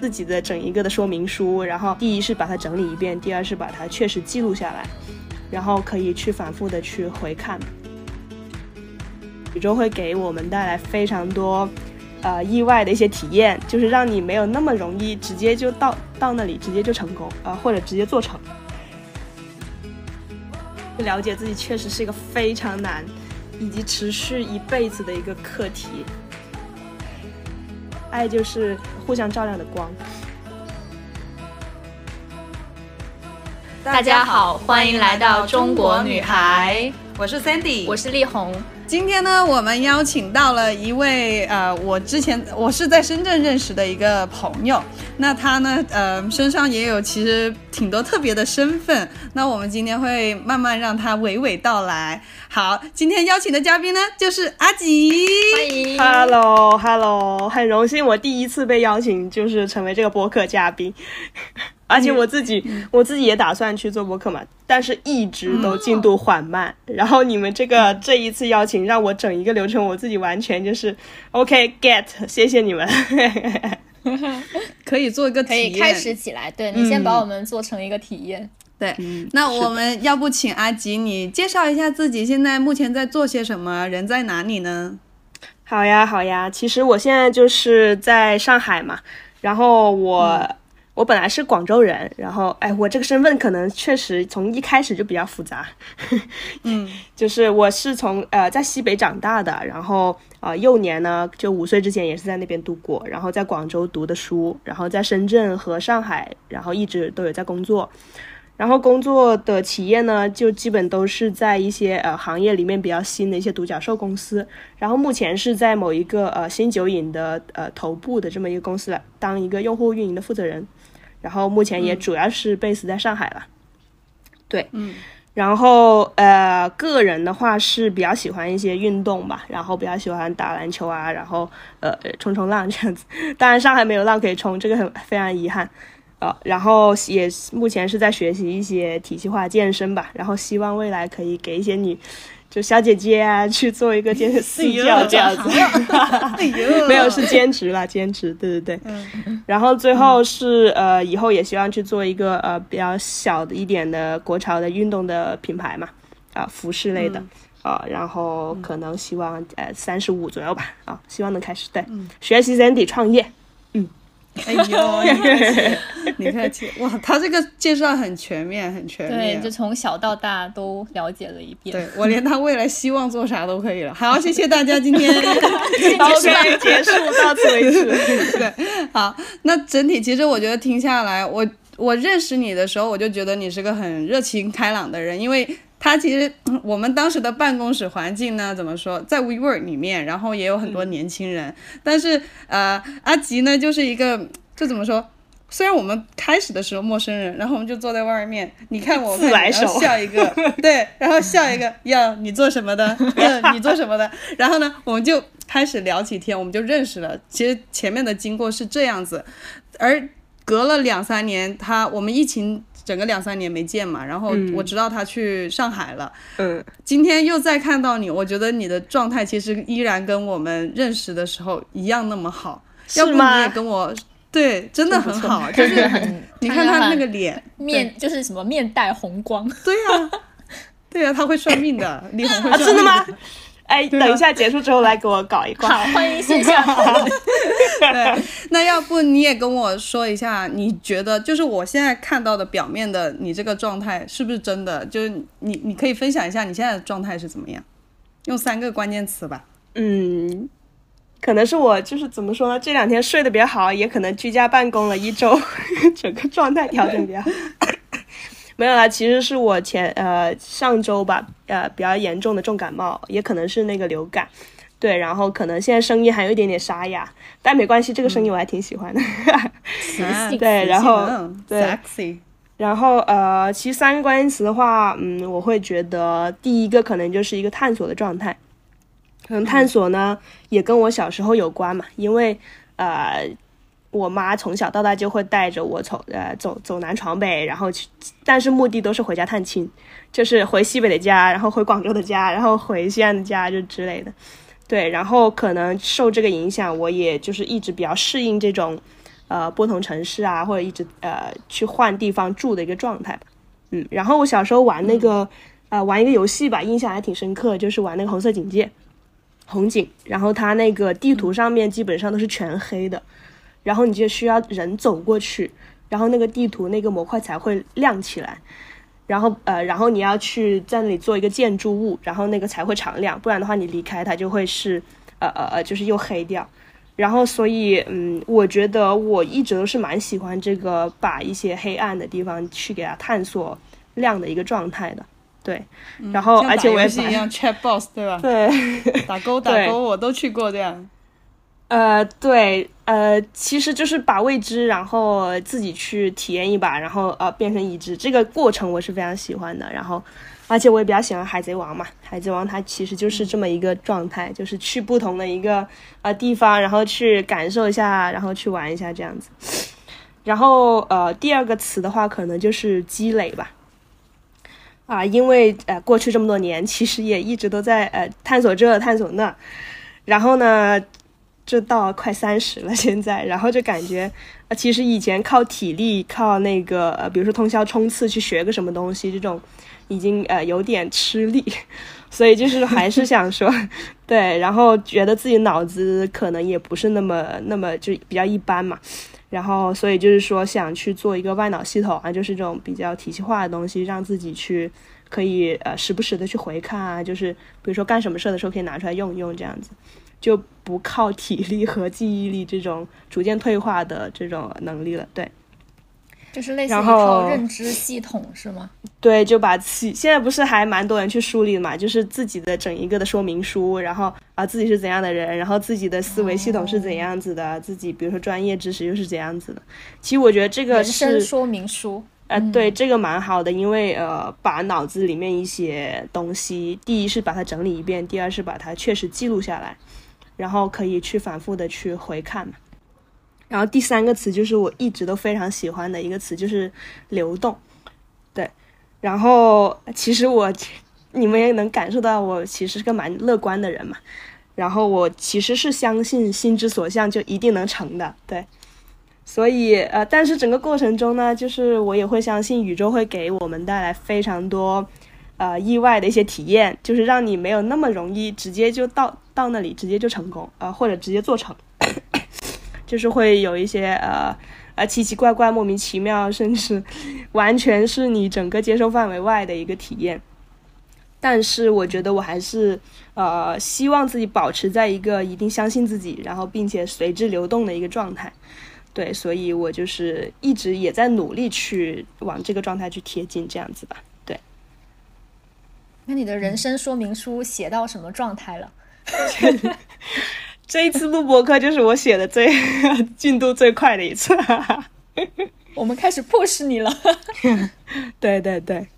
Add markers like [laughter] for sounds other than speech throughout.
自己的整一个的说明书，然后第一是把它整理一遍，第二是把它确实记录下来，然后可以去反复的去回看。宇宙会给我们带来非常多，呃，意外的一些体验，就是让你没有那么容易直接就到到那里，直接就成功，啊，或者直接做成。了解自己确实是一个非常难，以及持续一辈子的一个课题。爱就是互相照亮的光。大家好，欢迎来到中国女孩，我是 Sandy，我是丽红。今天呢，我们邀请到了一位呃，我之前我是在深圳认识的一个朋友，那他呢，呃，身上也有其实挺多特别的身份，那我们今天会慢慢让他娓娓道来。好，今天邀请的嘉宾呢，就是阿吉，欢迎，Hello，Hello，很荣幸我第一次被邀请，就是成为这个播客嘉宾。而且我自己，我自己也打算去做播客嘛，但是一直都进度缓慢。然后你们这个这一次邀请，让我整一个流程，我自己完全就是 OK get，谢谢你们。[laughs] 可以做一个体验可以开始起来，对你先把我们做成一个体验。对，那我们要不请阿吉你介绍一下自己，现在目前在做些什么，人在哪里呢？好呀，好呀，其实我现在就是在上海嘛，然后我。我本来是广州人，然后哎，我这个身份可能确实从一开始就比较复杂，[laughs] 嗯，就是我是从呃在西北长大的，然后呃幼年呢就五岁之前也是在那边度过，然后在广州读的书，然后在深圳和上海，然后一直都有在工作。然后工作的企业呢，就基本都是在一些呃行业里面比较新的一些独角兽公司。然后目前是在某一个呃新酒饮的呃头部的这么一个公司来当一个用户运营的负责人。然后目前也主要是 base 在上海了。对，嗯。然后呃，个人的话是比较喜欢一些运动吧，然后比较喜欢打篮球啊，然后呃冲冲浪这样子。当然上海没有浪可以冲，这个很非常遗憾。呃，然后也目前是在学习一些体系化健身吧，然后希望未来可以给一些女，就小姐姐啊去做一个健身私教这样子。[laughs] 没有是兼职啦，兼职，对对对。然后最后是呃，以后也希望去做一个呃比较小的一点的国潮的运动的品牌嘛，啊，服饰类的啊，然后可能希望呃三十五左右吧，啊，希望能开始对，学习 Sandy 创业。哎呦，[laughs] 你客气，哇，他这个介绍很全面，很全面，对，就从小到大都了解了一遍。对我连他未来希望做啥都可以了。好，谢谢大家，今天 [laughs] 结束，结束到此为止。对，好，那整体其实我觉得听下来，我我认识你的时候，我就觉得你是个很热情开朗的人，因为。他其实 [clears throat] 我们当时的办公室环境呢，怎么说，在 WeWork 里面，然后也有很多年轻人，但是呃，阿吉呢就是一个，就怎么说，虽然我们开始的时候陌生人，然后我们就坐在外面，你看我，自来熟，笑一个，[laughs] 对，然后笑一个，呀，你做什么的？呀，你做什么的？[laughs] 然后呢，我们就开始聊起天，我们就认识了。其实前面的经过是这样子，而隔了两三年，他我们疫情。整个两三年没见嘛，然后我知道他去上海了。嗯，今天又再看到你，我觉得你的状态其实依然跟我们认识的时候一样那么好。要不你也跟我对，真的很好，就是你 [laughs] 看他那个脸面，就是什么面带红光。对呀，对呀，他会算命的，[laughs] 李红会算命。真的吗？哎，等一下结束之后来给我搞一卦。好，欢迎线下。[laughs] 对，[laughs] 那要不你也跟我说一下，你觉得就是我现在看到的表面的你这个状态是不是真的？就是你你可以分享一下你现在的状态是怎么样？用三个关键词吧。嗯，可能是我就是怎么说呢？这两天睡得比较好，也可能居家办公了一周，[laughs] 整个状态调整比较。好。没有啦，其实是我前呃上周吧，呃比较严重的重感冒，也可能是那个流感，对，然后可能现在声音还有一点点沙哑，但没关系，这个声音我还挺喜欢的，[laughs] 对，然后对，然后呃，其实三个关键词的话，嗯，我会觉得第一个可能就是一个探索的状态，可能探索呢也跟我小时候有关嘛，因为呃。我妈从小到大就会带着我从呃走走南闯北，然后去，但是目的都是回家探亲，就是回西北的家，然后回广州的家，然后回西安的家就之类的。对，然后可能受这个影响，我也就是一直比较适应这种，呃不同城市啊，或者一直呃去换地方住的一个状态吧。嗯，然后我小时候玩那个呃玩一个游戏吧，印象还挺深刻，就是玩那个红色警戒，红警，然后它那个地图上面基本上都是全黑的，然后你就需要人走过去，然后那个地图那个模块才会亮起来。然后呃，然后你要去在那里做一个建筑物，然后那个才会常亮，不然的话你离开它就会是呃呃呃，就是又黑掉。然后所以嗯，我觉得我一直都是蛮喜欢这个把一些黑暗的地方去给它探索亮的一个状态的。对，然后而且我也是一样 chat boss 对吧？[laughs] 对，打勾打勾我都去过这样。呃，对，呃，其实就是把未知，然后自己去体验一把，然后呃变成已知，这个过程我是非常喜欢的。然后，而且我也比较喜欢海贼王嘛，海贼王它其实就是这么一个状态，就是去不同的一个呃地方，然后去感受一下，然后去玩一下这样子。然后呃，第二个词的话，可能就是积累吧。啊，因为呃过去这么多年，其实也一直都在呃探索这探索那，然后呢。就到快三十了，现在，然后就感觉，呃，其实以前靠体力，靠那个，呃，比如说通宵冲刺去学个什么东西，这种已经呃有点吃力，所以就是还是想说，[laughs] 对，然后觉得自己脑子可能也不是那么那么就比较一般嘛，然后所以就是说想去做一个外脑系统啊，就是这种比较体系化的东西，让自己去可以呃时不时的去回看啊，就是比如说干什么事的时候可以拿出来用一用这样子。就不靠体力和记忆力这种逐渐退化的这种能力了，对，就是类似一套认知系统是吗？对，就把自现在不是还蛮多人去梳理嘛，就是自己的整一个的说明书，然后啊自己是怎样的人，然后自己的思维系统是怎样子的，自己比如说专业知识又是怎样子的。其实我觉得这个是说明书，呃，对，这个蛮好的，因为呃，把脑子里面一些东西，第一是把它整理一遍，第二是把它确实记录下来。然后可以去反复的去回看嘛，然后第三个词就是我一直都非常喜欢的一个词，就是流动，对，然后其实我你们也能感受到我其实是个蛮乐观的人嘛，然后我其实是相信心之所向就一定能成的，对，所以呃，但是整个过程中呢，就是我也会相信宇宙会给我们带来非常多。呃，意外的一些体验，就是让你没有那么容易直接就到到那里，直接就成功，呃，或者直接做成，[coughs] 就是会有一些呃呃奇奇怪怪、莫名其妙，甚至完全是你整个接受范围外的一个体验。但是我觉得我还是呃希望自己保持在一个一定相信自己，然后并且随之流动的一个状态。对，所以我就是一直也在努力去往这个状态去贴近，这样子吧。那你的人生说明书写到什么状态了？[laughs] 这一次录播课就是我写的最 [laughs] 进度最快的一次。[laughs] 我们开始 push 你了。对对对。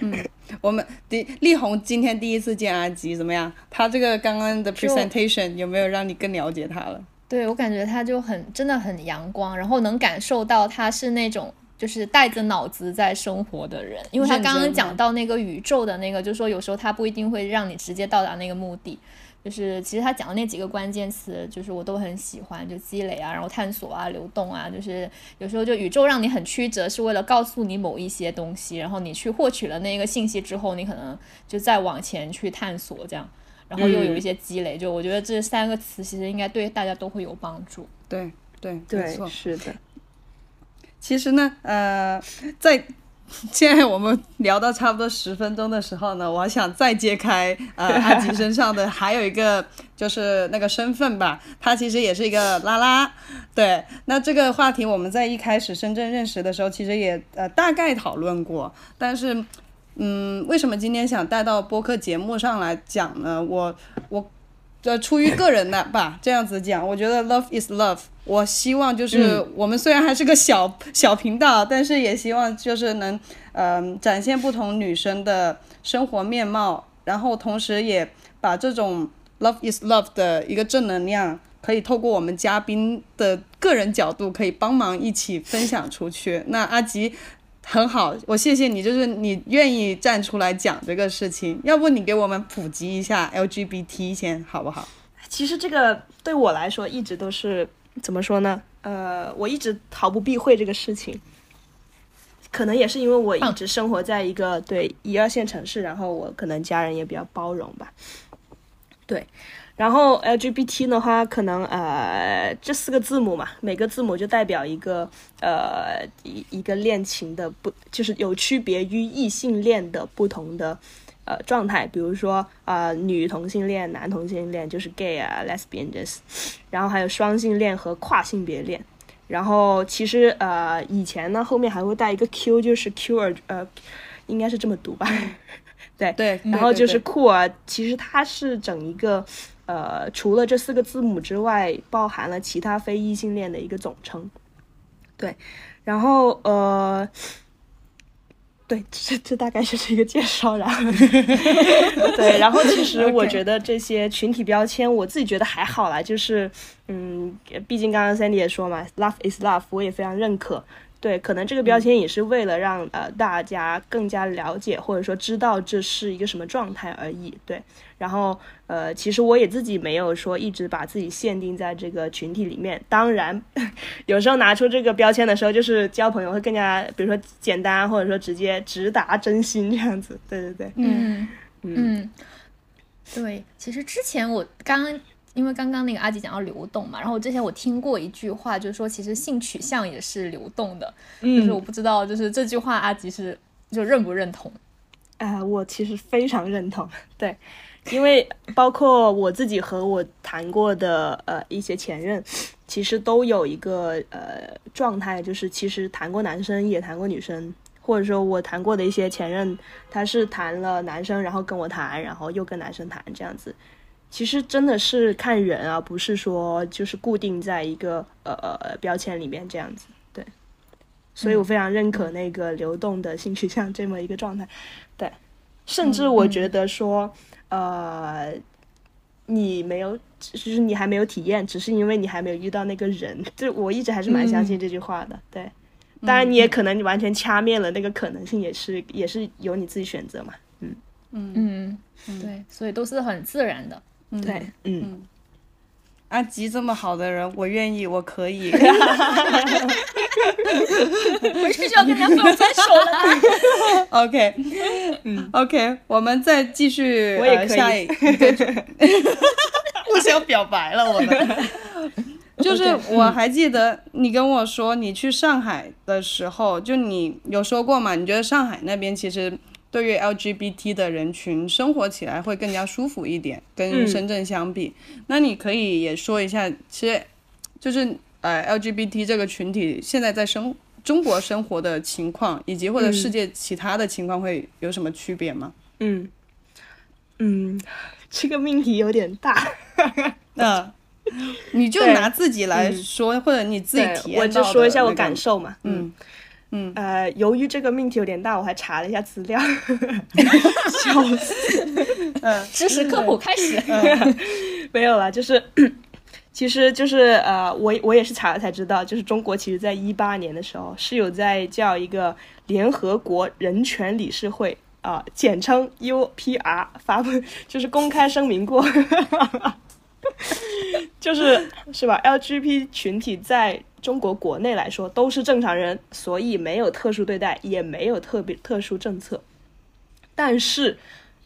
嗯，我们第力宏今天第一次见阿吉，怎么样？他这个刚刚的 presentation 有没有让你更了解他了？对我感觉他就很真的很阳光，然后能感受到他是那种。就是带着脑子在生活的人，因为他刚刚讲到那个宇宙的那个，就是说有时候他不一定会让你直接到达那个目的。就是其实他讲的那几个关键词，就是我都很喜欢，就积累啊，然后探索啊，流动啊，就是有时候就宇宙让你很曲折，是为了告诉你某一些东西，然后你去获取了那个信息之后，你可能就再往前去探索这样，然后又有一些积累。就我觉得这三个词其实应该对大家都会有帮助。对对对，是的。其实呢，呃，在现在我们聊到差不多十分钟的时候呢，我想再揭开呃阿吉身上的还有一个就是那个身份吧，他其实也是一个拉拉。对，那这个话题我们在一开始深圳认识的时候，其实也呃大概讨论过，但是嗯，为什么今天想带到播客节目上来讲呢？我我。这出于个人的 [laughs] 吧，这样子讲，我觉得 love is love。我希望就是我们虽然还是个小小频道，但是也希望就是能，嗯，展现不同女生的生活面貌，然后同时也把这种 love is love 的一个正能量，可以透过我们嘉宾的个人角度，可以帮忙一起分享出去。那阿吉。很好，我谢谢你，就是你愿意站出来讲这个事情。要不你给我们普及一下 LGBT 先好不好？其实这个对我来说一直都是怎么说呢？呃，我一直毫不避讳这个事情，可能也是因为我一直生活在一个对一二线城市，然后我可能家人也比较包容吧。对，然后 LGBT 的话，可能呃这四个字母嘛，每个字母就代表一个呃一一个恋情的不，就是有区别于异性恋的不同的。呃，状态，比如说啊，女同性恋、男同性恋就是 gay 啊，lesbian 然后还有双性恋和跨性别恋。然后其实呃，以前呢后面还会带一个 Q，就是 Q 儿，呃，应该是这么读吧？对 [laughs] 对。然后就是酷儿，其实它是整一个呃，除了这四个字母之外，包含了其他非异性恋的一个总称。对，然后呃。对，这这大概就是一个介绍，然后 [laughs] 对，然后其实 [laughs] 我觉得这些群体标签，我自己觉得还好啦，就是嗯，毕竟刚刚 Sandy 也说嘛，Love is love，我也非常认可。对，可能这个标签也是为了让呃大家更加了解或者说知道这是一个什么状态而已。对，然后呃，其实我也自己没有说一直把自己限定在这个群体里面。当然，[laughs] 有时候拿出这个标签的时候，就是交朋友会更加，比如说简单，或者说直接直达真心这样子。对对对，嗯嗯，对，其实之前我刚。因为刚刚那个阿吉讲到流动嘛，然后之前我听过一句话，就是说其实性取向也是流动的，就是我不知道，就是这句话阿吉是就认不认同？啊，我其实非常认同，[laughs] 对，[laughs] 因为包括我自己和我谈过的呃一些前任，其实都有一个呃状态，就是其实谈过男生也谈过女生，或者说我谈过的一些前任，他是谈了男生，然后跟我谈，然后又跟男生谈这样子。其实真的是看人啊，不是说就是固定在一个呃呃标签里面这样子，对。所以我非常认可那个流动的性取向这么一个状态，对。甚至我觉得说，呃，你没有，就是你还没有体验，只是因为你还没有遇到那个人。[laughs] 就我一直还是蛮相信这句话的，对。当然，你也可能你完全掐灭了那个可能性，也是也是由你自己选择嘛，嗯嗯嗯，对，所以都是很自然的。对，嗯，阿吉这么好的人，我愿意，我可以。回去就要跟他分分手了。[laughs] OK，嗯，OK，我们再继续，我也可以。互相表白了，我们。[laughs] 就是我还记得你跟我说，你去上海的时候，就你有说过嘛？你觉得上海那边其实。对于 LGBT 的人群，生活起来会更加舒服一点，跟深圳相比。那你可以也说一下，其实就是呃 LGBT 这个群体现在在生中国生活的情况，以及或者世界其他的情况会有什么区别吗？嗯嗯，这个命题有点大。[laughs] 那 [laughs] 你就拿自己来说，或者你自己体验我就说一下我感受嘛。嗯。嗯，呃，由于这个命题有点大，我还查了一下资料，[laughs] 笑死。嗯，知识科普开始。没有了，就是，[clears throat] 其实就是呃，我我也是查了才知道，就是中国其实在一八年的时候是有在叫一个联合国人权理事会啊，简称 UPR 发布，就是公开声明过，[laughs] [laughs] 就是是吧 lgb 群体在。中国国内来说都是正常人，所以没有特殊对待，也没有特别特殊政策。但是，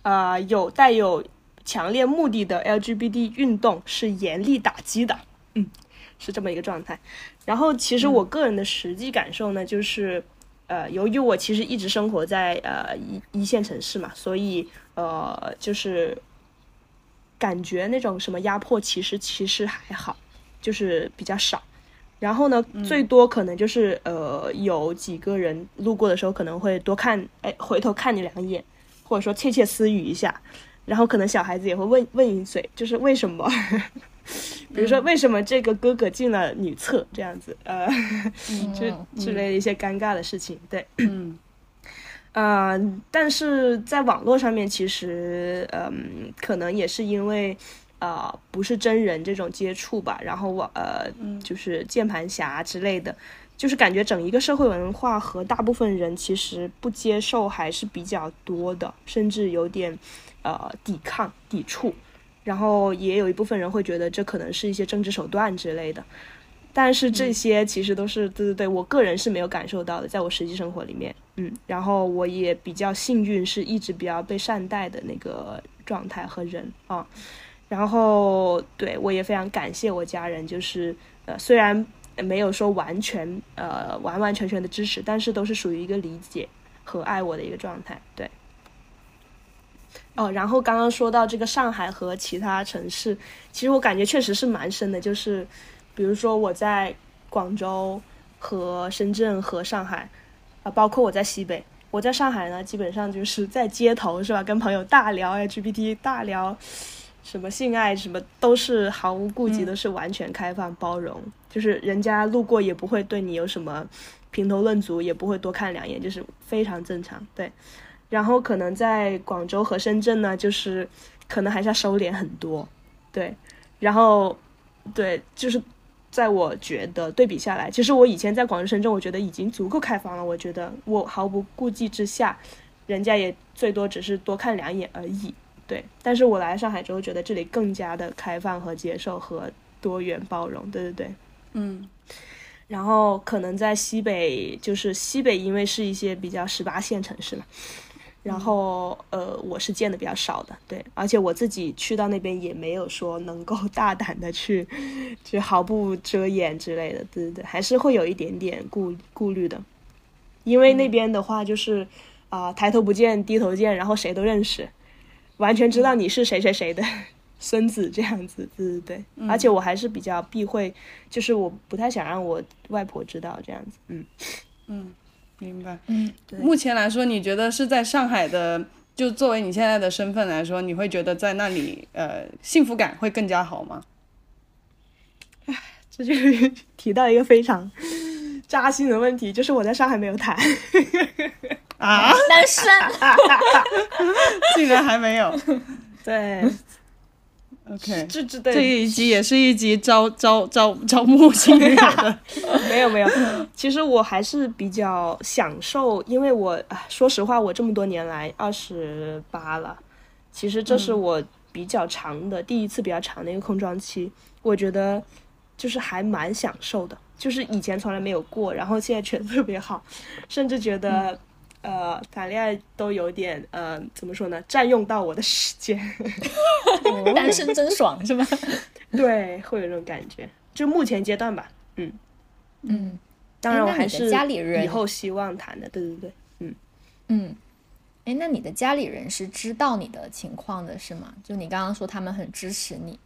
啊，有带有强烈目的的 LGBT 运动是严厉打击的，嗯，是这么一个状态。然后，其实我个人的实际感受呢，就是，呃，由于我其实一直生活在呃一一线城市嘛，所以呃，就是感觉那种什么压迫，其实其实还好，就是比较少。然后呢，最多可能就是呃，有几个人路过的时候可能会多看，哎，回头看你两眼，或者说窃窃私语一下。然后可能小孩子也会问问一嘴，就是为什么？[laughs] 比如说为什么这个哥哥进了女厕这样子，呃，[laughs] 就之类的一些尴尬的事情。对，嗯，呃，但是在网络上面，其实嗯，可能也是因为。呃，不是真人这种接触吧，然后我呃，就是键盘侠之类的，就是感觉整一个社会文化和大部分人其实不接受还是比较多的，甚至有点呃抵抗、抵触，然后也有一部分人会觉得这可能是一些政治手段之类的。但是这些其实都是对对对，我个人是没有感受到的，在我实际生活里面，嗯，然后我也比较幸运，是一直比较被善待的那个状态和人啊，然后对我也非常感谢我家人，就是呃，虽然没有说完全呃完完全全的支持，但是都是属于一个理解和爱我的一个状态，对。哦，然后刚刚说到这个上海和其他城市，其实我感觉确实是蛮深的，就是，比如说我在广州和深圳和上海，啊，包括我在西北，我在上海呢，基本上就是在街头是吧，跟朋友大聊 LGBT，大聊什么性爱什么，都是毫无顾忌，都是完全开放包容，就是人家路过也不会对你有什么评头论足，也不会多看两眼，就是非常正常，对。然后可能在广州和深圳呢，就是可能还是要收敛很多，对。然后，对，就是在我觉得对比下来，其实我以前在广州、深圳，我觉得已经足够开放了。我觉得我毫不顾忌之下，人家也最多只是多看两眼而已，对。但是我来上海之后，觉得这里更加的开放和接受和多元包容，对对对，嗯。然后可能在西北，就是西北，因为是一些比较十八线城市嘛。然后，呃，我是见的比较少的，对，而且我自己去到那边也没有说能够大胆的去，[laughs] 就毫不遮掩之类的，对对对，还是会有一点点顾顾虑的，因为那边的话就是啊，抬头不见低头见，然后谁都认识，完全知道你是谁谁谁的 [laughs] 孙子这样子，对对对，而且我还是比较避讳，就是我不太想让我外婆知道这样子，嗯。嗯。明白，嗯，目前来说，你觉得是在上海的，就作为你现在的身份来说，你会觉得在那里，呃，幸福感会更加好吗？唉，这就是 [laughs] 提到一个非常扎心的问题，就是我在上海没有谈，啊，单身，[laughs] 竟然还没有，[laughs] 对。OK，这这这一集也是一集招招招招募新人的，[laughs] 没有没有，其实我还是比较享受，因为我说实话，我这么多年来二十八了，其实这是我比较长的第一次比较长的一个空窗期，我觉得就是还蛮享受的，就是以前从来没有过，然后现在觉得特别好，甚至觉得。呃，谈恋爱都有点呃，怎么说呢？占用到我的时间，[laughs] 单身真爽是吧？[laughs] 对，会有这种感觉。就目前阶段吧，嗯嗯。当然，我还是家里人以后希望谈的，对对对，嗯嗯。哎，那你的家里人是知道你的情况的是吗？就你刚刚说他们很支持你。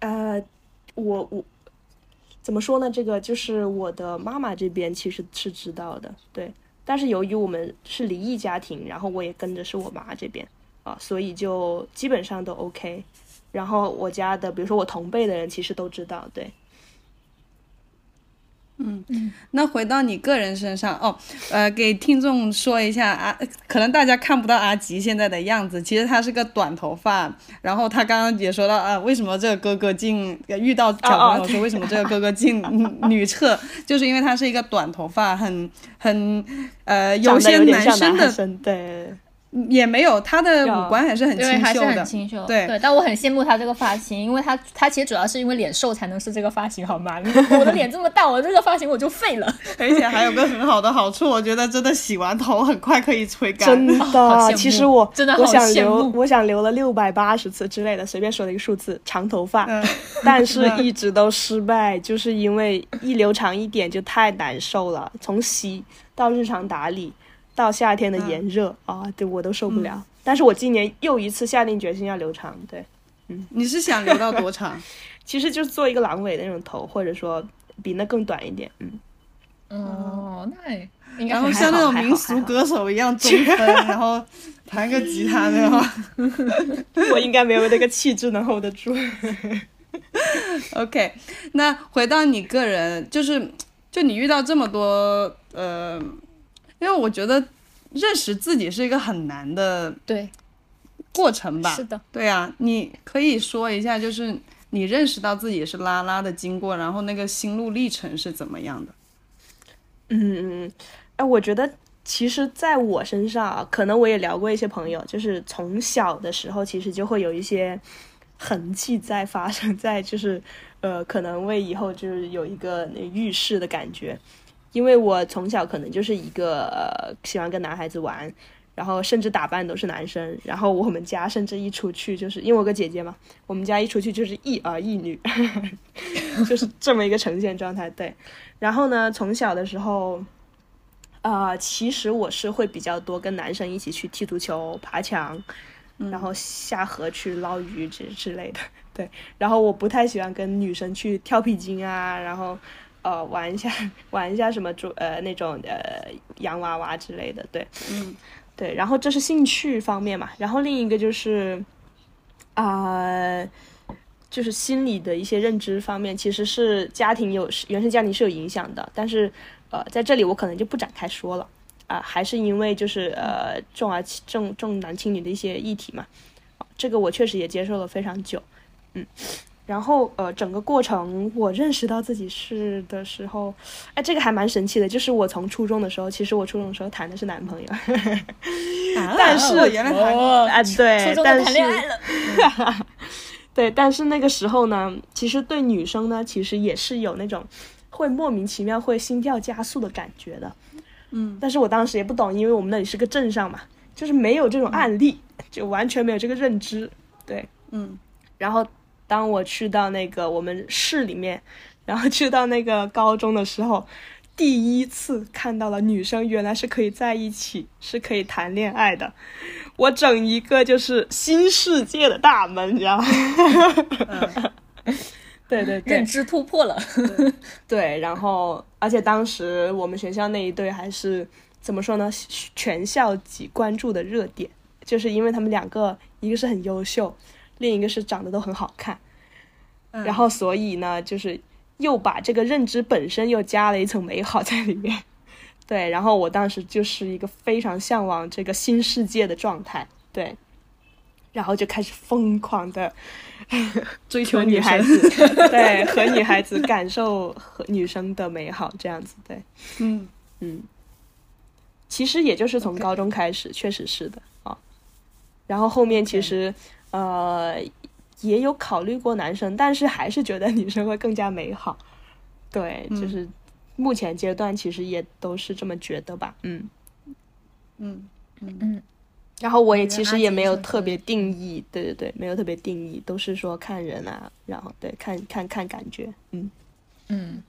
呃，我我怎么说呢？这个就是我的妈妈这边其实是知道的，对。但是由于我们是离异家庭，然后我也跟着是我妈这边啊，所以就基本上都 OK。然后我家的，比如说我同辈的人，其实都知道，对。嗯嗯，那回到你个人身上哦，呃，给听众说一下啊，可能大家看不到阿吉现在的样子，其实他是个短头发，然后他刚刚也说到啊，为什么这个哥哥进遇到小朋友说为什么这个哥哥进 [laughs] 女厕，就是因为他是一个短头发，很很呃有些男生的对。也没有，他的五官还是很清秀的，对对。但我很羡慕他这个发型，因为他他其实主要是因为脸瘦才能是这个发型，好吗？我的脸这么大，我这个发型我就废了。而且还有个很好的好处，我觉得真的洗完头很快可以吹干。真的，其实我真的我想留，我想留了六百八十次之类的，随便说的一个数字，长头发，但是一直都失败，就是因为一留长一点就太难受了，从洗到日常打理。到夏天的炎热啊，对我都受不了。但是我今年又一次下定决心要留长，对，嗯，你是想留到多长？[laughs] 其实就是做一个狼尾的那种头，或者说比那更短一点，嗯。哦，那应该然后像那种民俗歌手一样中分，[laughs] 然后弹个吉他的话。[laughs] 我应该没有那个气质能 hold 得住。OK，那回到你个人，就是就你遇到这么多呃。因为我觉得认识自己是一个很难的对过程吧。是的，对啊，你可以说一下，就是你认识到自己是拉拉的经过，然后那个心路历程是怎么样的？嗯嗯，哎，我觉得其实在我身上，可能我也聊过一些朋友，就是从小的时候其实就会有一些痕迹在发生在就是呃可能为以后就是有一个那预示的感觉，因为我从小可能就是一个呃喜欢跟男孩子玩。然后甚至打扮都是男生，然后我们家甚至一出去就是因为我个姐姐嘛，我们家一出去就是一儿一女，[laughs] 就是这么一个呈现状态。对，然后呢，从小的时候，啊，其实我是会比较多跟男生一起去踢足球、爬墙，然后下河去捞鱼之之类的。对，然后我不太喜欢跟女生去跳皮筋啊，然后呃玩一下 [laughs] 玩一下什么猪呃那种呃洋娃娃之类的。对，嗯。对，然后这是兴趣方面嘛，然后另一个就是，啊，就是心理的一些认知方面，其实是家庭有原生家庭是有影响的，但是呃，在这里我可能就不展开说了啊，还是因为就是呃重儿重重男轻女的一些议题嘛，这个我确实也接受了非常久，嗯。然后，呃，整个过程我认识到自己是的时候，哎，这个还蛮神奇的。就是我从初中的时候，其实我初中的时候谈的是男朋友，[laughs] 但是原来谈啊，对，初中谈恋爱了，[laughs] 对，但是那个时候呢，其实对女生呢，其实也是有那种会莫名其妙会心跳加速的感觉的，嗯，但是我当时也不懂，因为我们那里是个镇上嘛，就是没有这种案例，就完全没有这个认知，对，嗯，然后。当我去到那个我们市里面，然后去到那个高中的时候，第一次看到了女生原来是可以在一起，是可以谈恋爱的。我整一个就是新世界的大门，你知道吗？[laughs] 对对对，认知突破了。对，然后而且当时我们学校那一对还是怎么说呢？全校级关注的热点，就是因为他们两个，一个是很优秀。另一个是长得都很好看，然后所以呢，就是又把这个认知本身又加了一层美好在里面，[laughs] 对。然后我当时就是一个非常向往这个新世界的状态，对。然后就开始疯狂的 [laughs] 追求女孩子，[laughs] 对，和女孩子感受和女生的美好，这样子，对，嗯嗯。其实也就是从高中开始，确实是的啊。然后后面其实。呃，也有考虑过男生，但是还是觉得女生会更加美好。对，就是目前阶段其实也都是这么觉得吧。嗯嗯嗯嗯。然后我也其实也没有特别定义，对对对，没有特别定义，都是说看人啊，然后对看看看感觉。嗯嗯。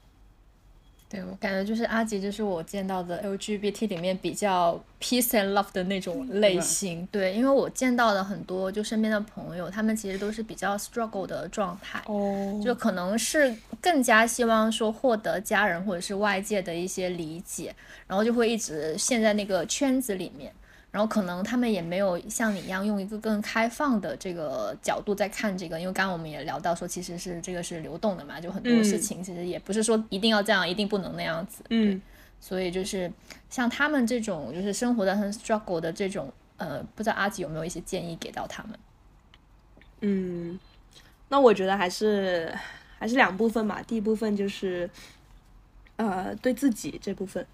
对我感觉就是阿吉，就是我见到的 LGBT 里面比较 peace and love 的那种类型。对，因为我见到的很多就身边的朋友，他们其实都是比较 struggle 的状态，哦就可能是更加希望说获得家人或者是外界的一些理解，然后就会一直陷在那个圈子里面。然后可能他们也没有像你一样用一个更开放的这个角度在看这个，因为刚刚我们也聊到说，其实是这个是流动的嘛，就很多事情其实也不是说一定要这样，一定不能那样子。嗯，所以就是像他们这种就是生活的很 struggle 的这种，呃，不知道阿吉有没有一些建议给到他们？嗯，那我觉得还是还是两部分吧。第一部分就是，呃，对自己这部分。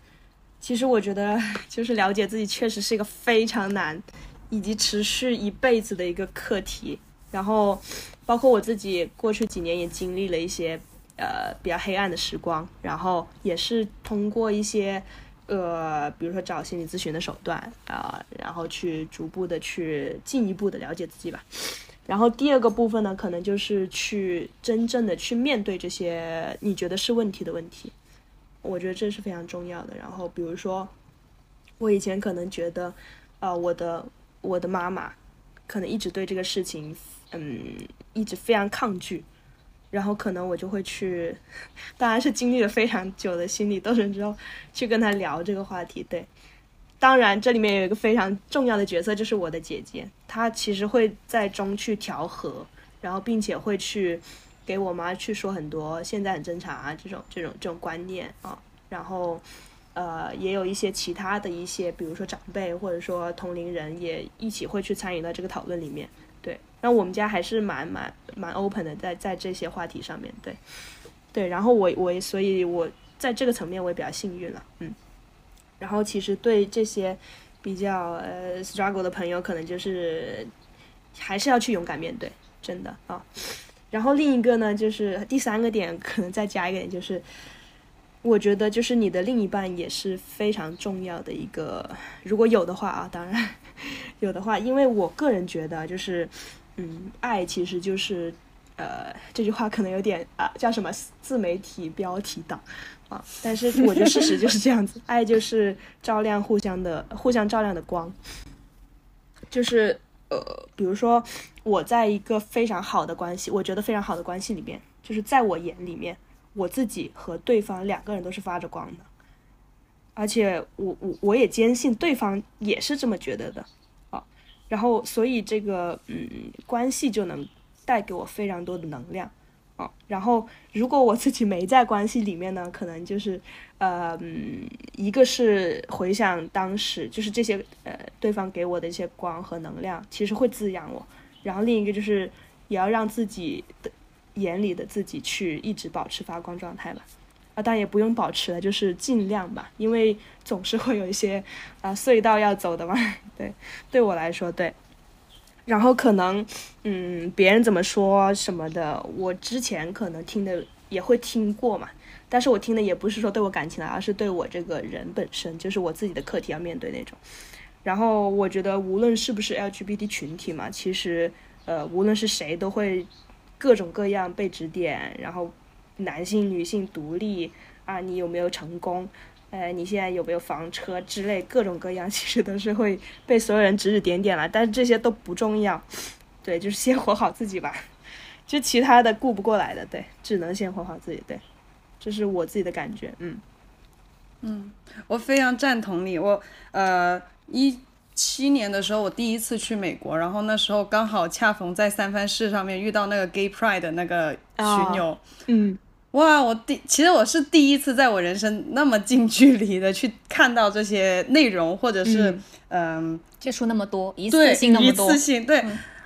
其实我觉得，[laughs] 就是了解自己确实是一个非常难，以及持续一辈子的一个课题。然后，包括我自己过去几年也经历了一些呃比较黑暗的时光，然后也是通过一些呃，比如说找心理咨询的手段啊，然后去逐步的去进一步的了解自己吧。然后第二个部分呢，可能就是去真正的去面对这些你觉得是问题的问题。我觉得这是非常重要的。然后，比如说，我以前可能觉得，呃，我的我的妈妈可能一直对这个事情，嗯，一直非常抗拒。然后，可能我就会去，当然是经历了非常久的心理斗争之后，去跟他聊这个话题。对，当然这里面有一个非常重要的角色，就是我的姐姐，她其实会在中去调和，然后并且会去。给我妈去说很多，现在很正常啊，这种这种这种观念啊，然后，呃，也有一些其他的一些，比如说长辈或者说同龄人也一起会去参与到这个讨论里面，对，那我们家还是蛮蛮蛮 open 的，在在这些话题上面，对，对，然后我我所以我在这个层面我也比较幸运了，嗯，然后其实对这些比较呃 struggle 的朋友，可能就是还是要去勇敢面对。真的啊。然后另一个呢，就是第三个点，可能再加一个点，就是我觉得就是你的另一半也是非常重要的一个，如果有的话啊，当然 [laughs] 有的话，因为我个人觉得就是，嗯，爱其实就是，呃，这句话可能有点啊，叫什么自媒体标题党啊，但是我觉得事实就是这样子，[laughs] 爱就是照亮互相的，互相照亮的光，就是呃，比如说。我在一个非常好的关系，我觉得非常好的关系里面，就是在我眼里面，我自己和对方两个人都是发着光的，而且我我我也坚信对方也是这么觉得的，啊，然后所以这个嗯关系就能带给我非常多的能量。然后，如果我自己没在关系里面呢，可能就是，呃，一个是回想当时，就是这些呃对方给我的一些光和能量，其实会滋养我。然后另一个就是，也要让自己的眼里的自己去一直保持发光状态吧。啊，当然也不用保持了，就是尽量吧，因为总是会有一些啊隧道要走的嘛。[laughs] 对，对我来说，对。然后可能，嗯，别人怎么说什么的，我之前可能听的也会听过嘛，但是我听的也不是说对我感情的，而是对我这个人本身，就是我自己的课题要面对那种。然后我觉得无论是不是 LGBT 群体嘛，其实，呃，无论是谁都会各种各样被指点，然后男性、女性独立啊，你有没有成功？哎，你现在有没有房车之类各种各样，其实都是会被所有人指指点点了。但是这些都不重要，对，就是先活好自己吧。[laughs] 就其他的顾不过来的，对，只能先活好自己。对，这是我自己的感觉。嗯嗯，我非常赞同你。我呃一七年的时候，我第一次去美国，然后那时候刚好恰逢在三藩市上面遇到那个 Gay Pride 的那个巡游。嗯。哇，我第其实我是第一次在我人生那么近距离的去看到这些内容，或者是嗯接触那么多一次性那么多，一次性对。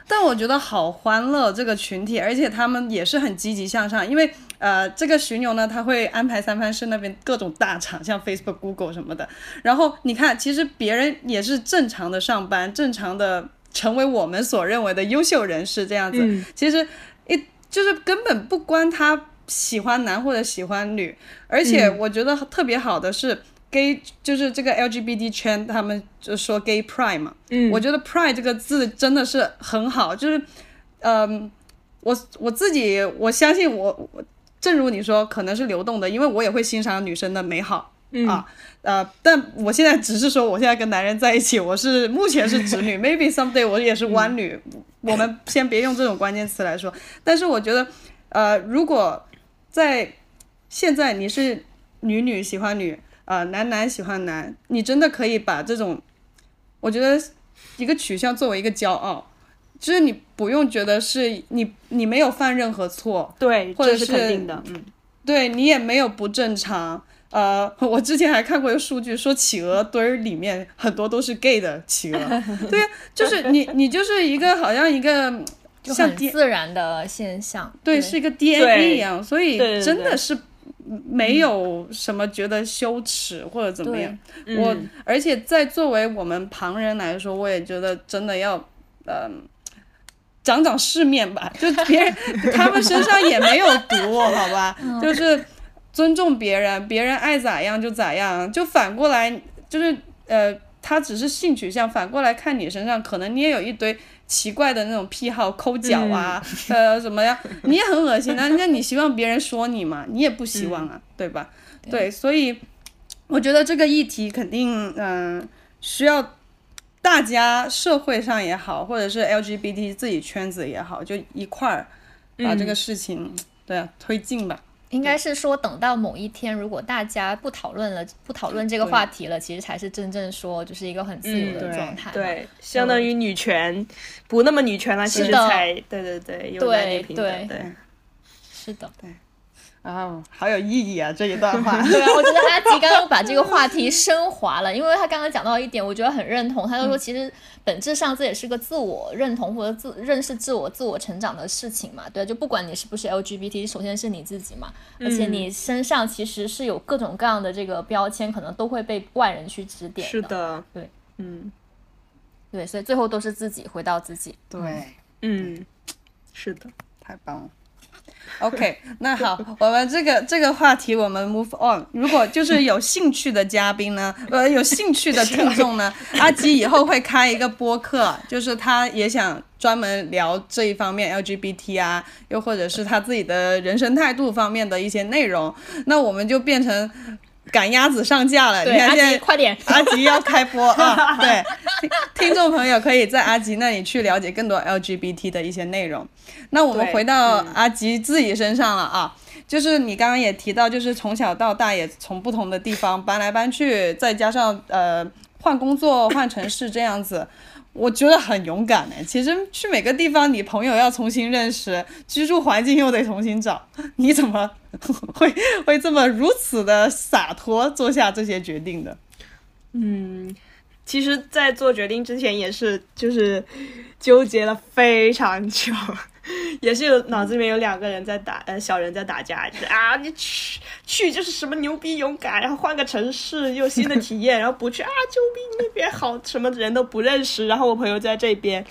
但我觉得好欢乐这个群体，而且他们也是很积极向上，因为呃这个巡游呢，他会安排三藩市那边各种大厂，像 Facebook、Google 什么的。然后你看，其实别人也是正常的上班，正常的成为我们所认为的优秀人士这样子。其实一就是根本不关他。喜欢男或者喜欢女，而且我觉得特别好的是 gay，就是这个 LGBT 圈，他们就说 gay pride 嘛。嗯，我觉得 pride 这个字真的是很好，就是，嗯，我我自己我相信我，正如你说，可能是流动的，因为我也会欣赏女生的美好啊，呃，但我现在只是说，我现在跟男人在一起，我是目前是直女，[laughs] maybe someday 我也是弯女，我们先别用这种关键词来说，但是我觉得，呃，如果在现在，你是女女喜欢女，呃，男男喜欢男，你真的可以把这种，我觉得一个取向作为一个骄傲，就是你不用觉得是你你没有犯任何错，对，或者是肯定的，嗯，对你也没有不正常，呃，我之前还看过一个数据，说企鹅堆儿里面很多都是 gay 的企鹅，对，就是你你就是一个好像一个。像自然的现象，对，是一个 DNA 一样，所以真的是没有什么觉得羞耻或者怎么样。我而且在作为我们旁人来说，我也觉得真的要嗯长长世面吧，就别人 [laughs] 他们身上也没有毒，好吧，[laughs] 就是尊重别人，别人爱咋样就咋样，就反过来就是呃，他只是性取向，反过来看你身上，可能你也有一堆。奇怪的那种癖好，抠脚啊，[laughs] 呃，什么呀？你也很恶心啊！[laughs] 那你希望别人说你吗？你也不希望啊，对吧？对，所以我觉得这个议题肯定，嗯，需要大家社会上也好，或者是 LGBT 自己圈子也好，就一块儿把这个事情，对啊，推进吧。应该是说，等到某一天，如果大家不讨论了，不讨论这个话题了，其实才是真正说，就是一个很自由的状态。对，相当于女权不那么女权了，其实才对对对，有男女平等。对，是的，对。啊，好有意义啊！这一段话，[laughs] 对啊，我觉得阿吉刚刚把这个话题升华了，因为他刚刚讲到一点，我觉得很认同。他就说，其实本质上这也是个自我认同或者自认识自我、自我成长的事情嘛。对，就不管你是不是 LGBT，首先是你自己嘛，而且你身上其实是有各种各样的这个标签，可能都会被外人去指点。是的，对，嗯，对，所以最后都是自己回到自己。对，嗯。是的，太棒了。OK，那好，我们这个这个话题我们 move on。如果就是有兴趣的嘉宾呢，[laughs] 呃，有兴趣的听众呢，[laughs] 阿吉以后会开一个播客，就是他也想专门聊这一方面 LGBT 啊，又或者是他自己的人生态度方面的一些内容，那我们就变成。赶鸭子上架了，你看现在快点，[laughs] 阿吉要开播 [laughs] 啊！对，听众朋友可以在阿吉那里去了解更多 LGBT 的一些内容。那我们回到阿吉自己身上了啊，就是你刚刚也提到，就是从小到大也从不同的地方搬来搬去，再加上呃换工作、换城市这样子。我觉得很勇敢呢。其实去每个地方，你朋友要重新认识，居住环境又得重新找，[laughs] 你怎么 [laughs] 会会这么如此的洒脱做下这些决定的？嗯，其实，在做决定之前也是就是纠结了非常久。也是有脑子里面有两个人在打，呃，小人在打架，啊，你去去就是什么牛逼勇敢，然后换个城市又新的体验，然后不去啊，救命那边好，什么人都不认识，然后我朋友在这边，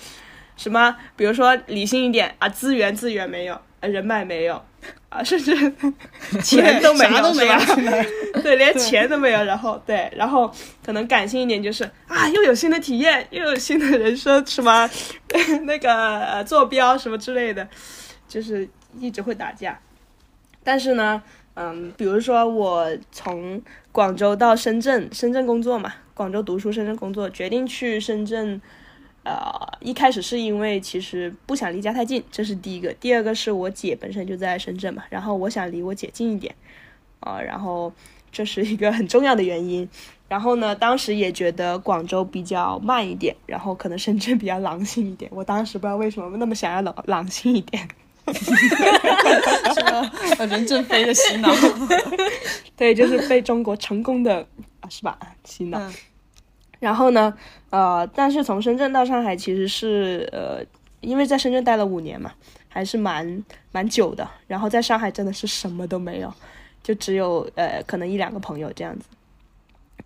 什么比如说理性一点啊，资源资源没有，人脉没有。啊，甚至 [laughs] 钱都没有，没有？[laughs] 对，连钱都没有。然后，对，然后可能感性一点，就是啊，又有新的体验，又有新的人生，什么 [laughs] 那个坐标什么之类的，就是一直会打架。但是呢，嗯，比如说我从广州到深圳，深圳工作嘛，广州读书，深圳工作，决定去深圳。呃，一开始是因为其实不想离家太近，这是第一个。第二个是我姐本身就在深圳嘛，然后我想离我姐近一点，啊，然后这是一个很重要的原因。然后呢，当时也觉得广州比较慢一点，然后可能深圳比较狼性一点。我当时不知道为什么那么想要狼狼性一点，[laughs] 什么任正非的洗脑，[laughs] 对，就是被中国成功的啊，是吧？洗脑。然后呢，呃，但是从深圳到上海其实是呃，因为在深圳待了五年嘛，还是蛮蛮久的。然后在上海真的是什么都没有，就只有呃，可能一两个朋友这样子。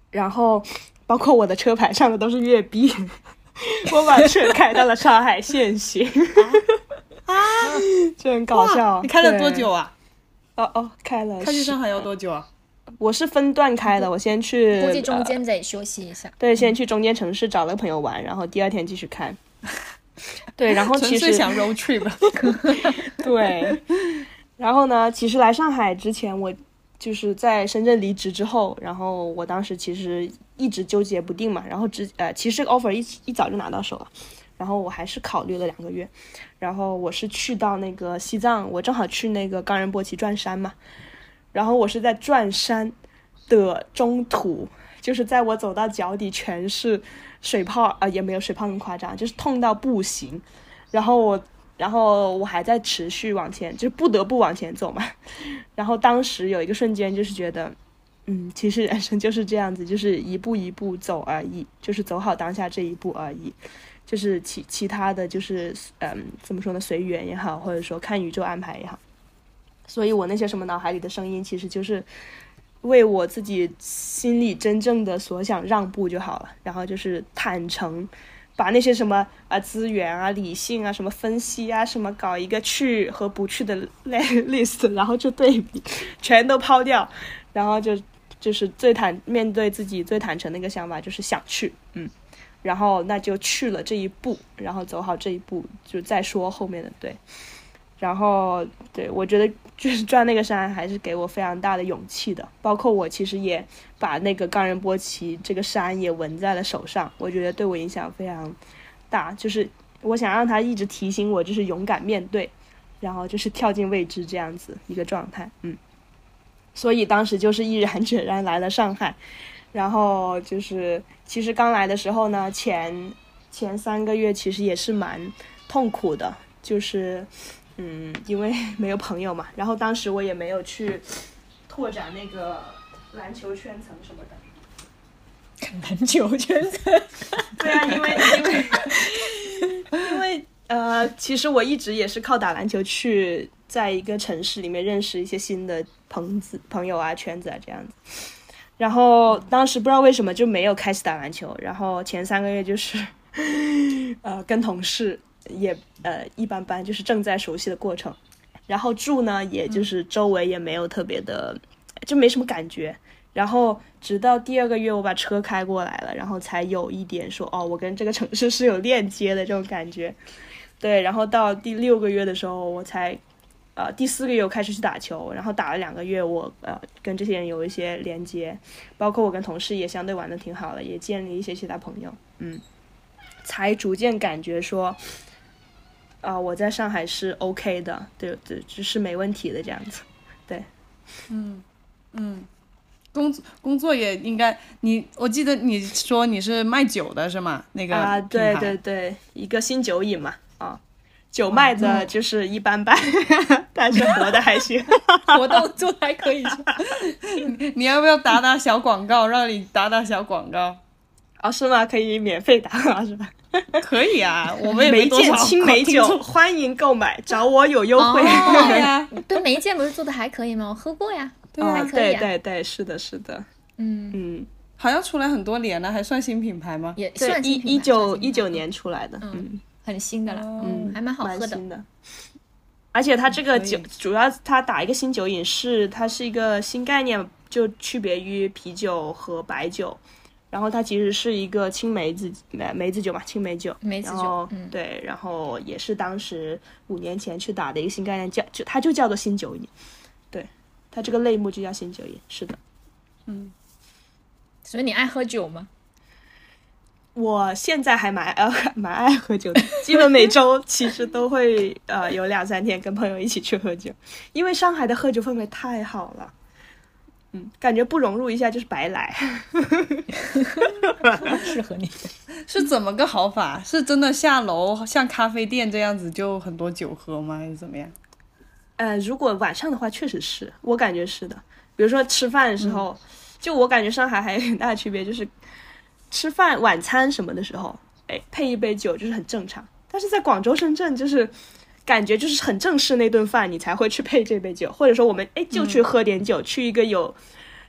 然后包括我的车牌上的都是粤 B，[laughs] 我把车开到了上海限行，啊，[laughs] 就很搞笑。你开了多久啊？哦哦，开了。开去上海要多久啊？我是分段开的，我先去，估计中间得休息一下。对，先去中间城市找了个朋友玩，然后第二天继续开。[laughs] 对，然后其实想 road trip。[laughs] 对，然后呢，其实来上海之前，我就是在深圳离职之后，然后我当时其实一直纠结不定嘛，然后直呃，其实 offer 一一早就拿到手了，然后我还是考虑了两个月，然后我是去到那个西藏，我正好去那个冈仁波齐转山嘛。然后我是在转山的中途，就是在我走到脚底全是水泡啊，也没有水泡那么夸张，就是痛到不行。然后我，然后我还在持续往前，就是不得不往前走嘛。[laughs] 然后当时有一个瞬间，就是觉得，嗯，其实人生就是这样子，就是一步一步走而已，就是走好当下这一步而已。就是其其他的就是，嗯，怎么说呢？随缘也好，或者说看宇宙安排也好。所以，我那些什么脑海里的声音，其实就是为我自己心里真正的所想让步就好了。然后就是坦诚，把那些什么啊资源啊、理性啊、什么分析啊、什么搞一个去和不去的 [laughs] list，然后就对比，全都抛掉。然后就就是最坦面对自己最坦诚的一个想法，就是想去，嗯，然后那就去了这一步，然后走好这一步，就再说后面的对。然后，对我觉得就是转那个山还是给我非常大的勇气的。包括我其实也把那个冈仁波齐这个山也纹在了手上，我觉得对我影响非常大。就是我想让他一直提醒我，就是勇敢面对，然后就是跳进未知这样子一个状态。嗯，所以当时就是毅然决然来了上海。然后就是其实刚来的时候呢，前前三个月其实也是蛮痛苦的，就是。嗯，因为没有朋友嘛，然后当时我也没有去拓展那个篮球圈层什么的。[laughs] 篮球圈层？[laughs] 对啊，因为因为 [laughs] 因为呃，其实我一直也是靠打篮球去在一个城市里面认识一些新的朋子朋友啊、圈子啊这样子。然后当时不知道为什么就没有开始打篮球，然后前三个月就是呃跟同事。也呃一般般，就是正在熟悉的过程。然后住呢，也就是周围也没有特别的，就没什么感觉。然后直到第二个月，我把车开过来了，然后才有一点说，哦，我跟这个城市是有链接的这种感觉。对，然后到第六个月的时候，我才，呃，第四个月我开始去打球，然后打了两个月，我呃跟这些人有一些连接，包括我跟同事也相对玩的挺好的，也建立一些其他朋友，嗯，才逐渐感觉说，啊，我在上海是 OK 的，对对，就是没问题的这样子，对，嗯嗯。工作工作也应该，你我记得你说你是卖酒的是吗？那个啊，对对对，一个新酒饮嘛，啊，酒卖的就是一般般，[laughs] 但是活的还行，[laughs] 活到做的还可以。[laughs] 你要不要打打小广告？让你打打小广告？哦，是吗？可以免费打是吧？[laughs] 可以啊，我们梅见青梅酒。欢迎购买，找我有优惠。对呀，对梅见不是做的还可以吗？我喝过呀。对啊，对对对，是的，是的，嗯。嗯，好像出来很多年了，还算新品牌吗？也算一一九一九年出来的，嗯，很新的了，嗯，还蛮好喝的。而且它这个酒主要它打一个新酒饮是它是一个新概念，就区别于啤酒和白酒，然后它其实是一个青梅子梅梅子酒嘛，青梅酒，梅子酒，对，然后也是当时五年前去打的一个新概念，叫就它就叫做新酒饮。对它这个类目就叫新酒饮，是的，嗯，所以你爱喝酒吗？我现在还蛮呃蛮爱喝酒的，[laughs] 基本每周其实都会呃有两三天跟朋友一起去喝酒，因为上海的喝酒氛围太好了，嗯，感觉不融入一下就是白来，适合你，是怎么个好法？是真的下楼像咖啡店这样子就很多酒喝吗？还是怎么样？呃，如果晚上的话，确实是我感觉是的。比如说吃饭的时候，就我感觉上海还有很大的区别，就是吃饭晚餐什么的时候，哎，配一杯酒就是很正常。但是在广州、深圳，就是感觉就是很正式那顿饭，你才会去配这杯酒，或者说我们哎就去喝点酒，去一个有